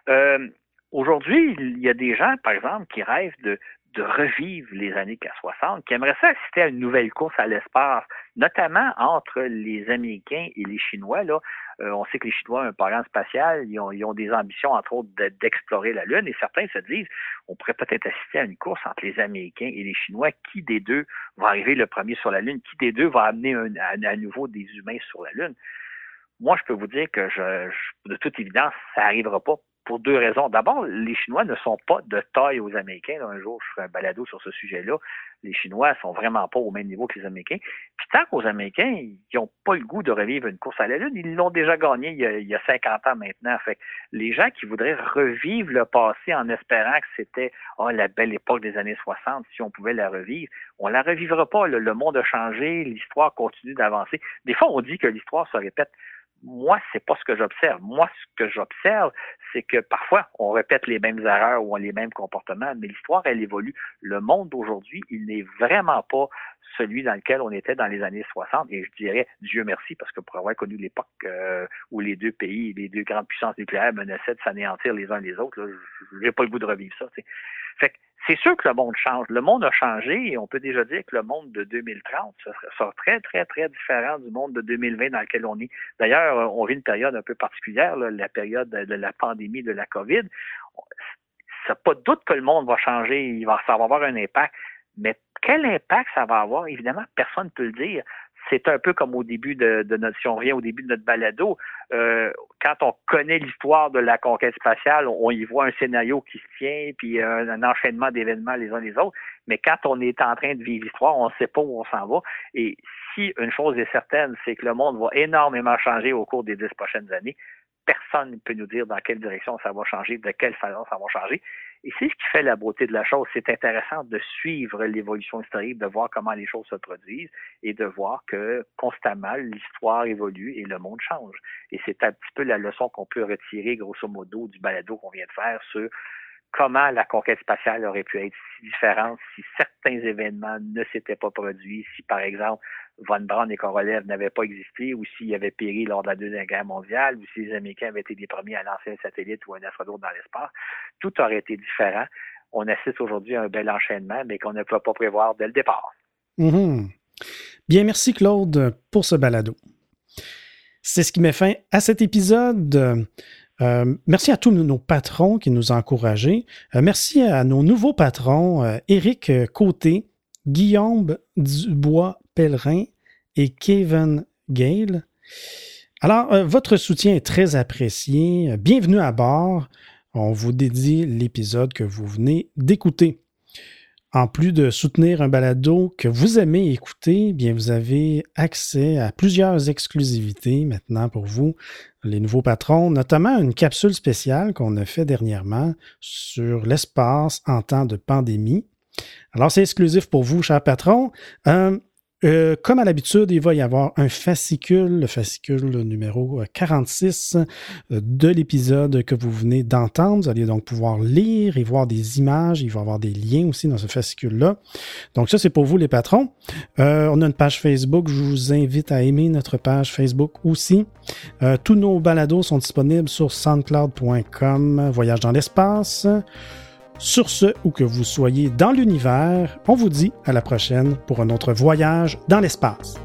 Euh, Aujourd'hui, il y a des gens, par exemple, qui rêvent de, de revivre les années 60, qui aimerait ça assister à une nouvelle course à l'espace, notamment entre les Américains et les Chinois. Là, euh, on sait que les Chinois ont un programme spatial, ils ont, ils ont des ambitions, entre autres, d'explorer la Lune, et certains se disent, on pourrait peut-être assister à une course entre les Américains et les Chinois. Qui des deux va arriver le premier sur la Lune? Qui des deux va amener à, nouveau des humains sur la Lune? Moi, je peux vous dire que je, de toute évidence, ça n'arrivera pas pour deux raisons. D'abord, les Chinois ne sont pas de taille aux Américains. un jour, je ferai un balado sur ce sujet-là. Les Chinois sont vraiment pas au même niveau que les Américains. Puis tant qu'aux Américains, ils n'ont pas le goût de revivre une course à la Lune, ils l'ont déjà gagné il y, a, 50 ans maintenant. Fait les gens qui voudraient revivre le passé en espérant que c'était oh, la belle époque des années 60, si on pouvait la revivre, on la revivra pas. Le monde a changé, l'histoire continue d'avancer. Des fois, on dit que l'histoire se répète moi, c'est pas ce que j'observe. Moi, ce que j'observe, c'est que parfois, on répète les mêmes erreurs ou les mêmes comportements, mais l'histoire, elle évolue. Le monde d'aujourd'hui, il n'est vraiment pas celui dans lequel on était dans les années 60. Et je dirais, Dieu merci, parce que pour avoir connu l'époque euh, où les deux pays, les deux grandes puissances nucléaires menaçaient de s'anéantir les uns les autres, je n'ai pas le goût de revivre ça. Fait que c'est sûr que le monde change. Le monde a changé et on peut déjà dire que le monde de 2030 sera très, très, très différent du monde de 2020 dans lequel on est. D'ailleurs, on vit une période un peu particulière, la période de la pandémie de la COVID. Ça pas de doute que le monde va changer, il va, ça va avoir un impact. Mais quel impact ça va avoir, évidemment, personne ne peut le dire c'est un peu comme au début de, notre, si on revient au début de notre balado, euh, quand on connaît l'histoire de la conquête spatiale, on, y voit un scénario qui se tient, puis un, enchaînement d'événements les uns les autres. Mais quand on est en train de vivre l'histoire, on ne sait pas où on s'en va. Et si une chose est certaine, c'est que le monde va énormément changer au cours des dix prochaines années, personne ne peut nous dire dans quelle direction ça va changer, de quelle façon ça va changer. Et c'est ce qui fait la beauté de la chose. C'est intéressant de suivre l'évolution historique, de voir comment les choses se produisent et de voir que constamment l'histoire évolue et le monde change. Et c'est un petit peu la leçon qu'on peut retirer, grosso modo, du balado qu'on vient de faire sur comment la conquête spatiale aurait pu être si différente si certains événements ne s'étaient pas produits, si par exemple Von Braun et Korolev n'avaient pas existé, ou s'il avait péri lors de la Deuxième Guerre mondiale, ou si les Américains avaient été les premiers à lancer un satellite ou un astronaute dans l'espace, tout aurait été différent. On assiste aujourd'hui à un bel enchaînement, mais qu'on ne peut pas prévoir dès le départ. Mm-hmm. Bien, merci Claude pour ce balado. C'est ce qui met fin à cet épisode. Euh, merci à tous nos patrons qui nous ont encouragés. Euh, merci à nos nouveaux patrons, euh, Éric Côté, Guillaume Dubois-Pellerin et Kevin Gale. Alors, votre soutien est très apprécié. Bienvenue à bord. On vous dédie l'épisode que vous venez d'écouter. En plus de soutenir un balado que vous aimez écouter, bien vous avez accès à plusieurs exclusivités maintenant pour vous, les nouveaux patrons, notamment une capsule spéciale qu'on a fait dernièrement sur l'espace en temps de pandémie. Alors, c'est exclusif pour vous, chers patrons. Euh, euh, comme à l'habitude, il va y avoir un fascicule, le fascicule numéro 46 euh, de l'épisode que vous venez d'entendre. Vous allez donc pouvoir lire et voir des images. Il va y avoir des liens aussi dans ce fascicule-là. Donc ça, c'est pour vous les patrons. Euh, on a une page Facebook. Je vous invite à aimer notre page Facebook aussi. tous nos balados sont disponibles sur soundcloud.com, Voyage dans l'espace. Sur ce, où que vous soyez dans l'univers, on vous dit à la prochaine pour un autre voyage dans l'espace.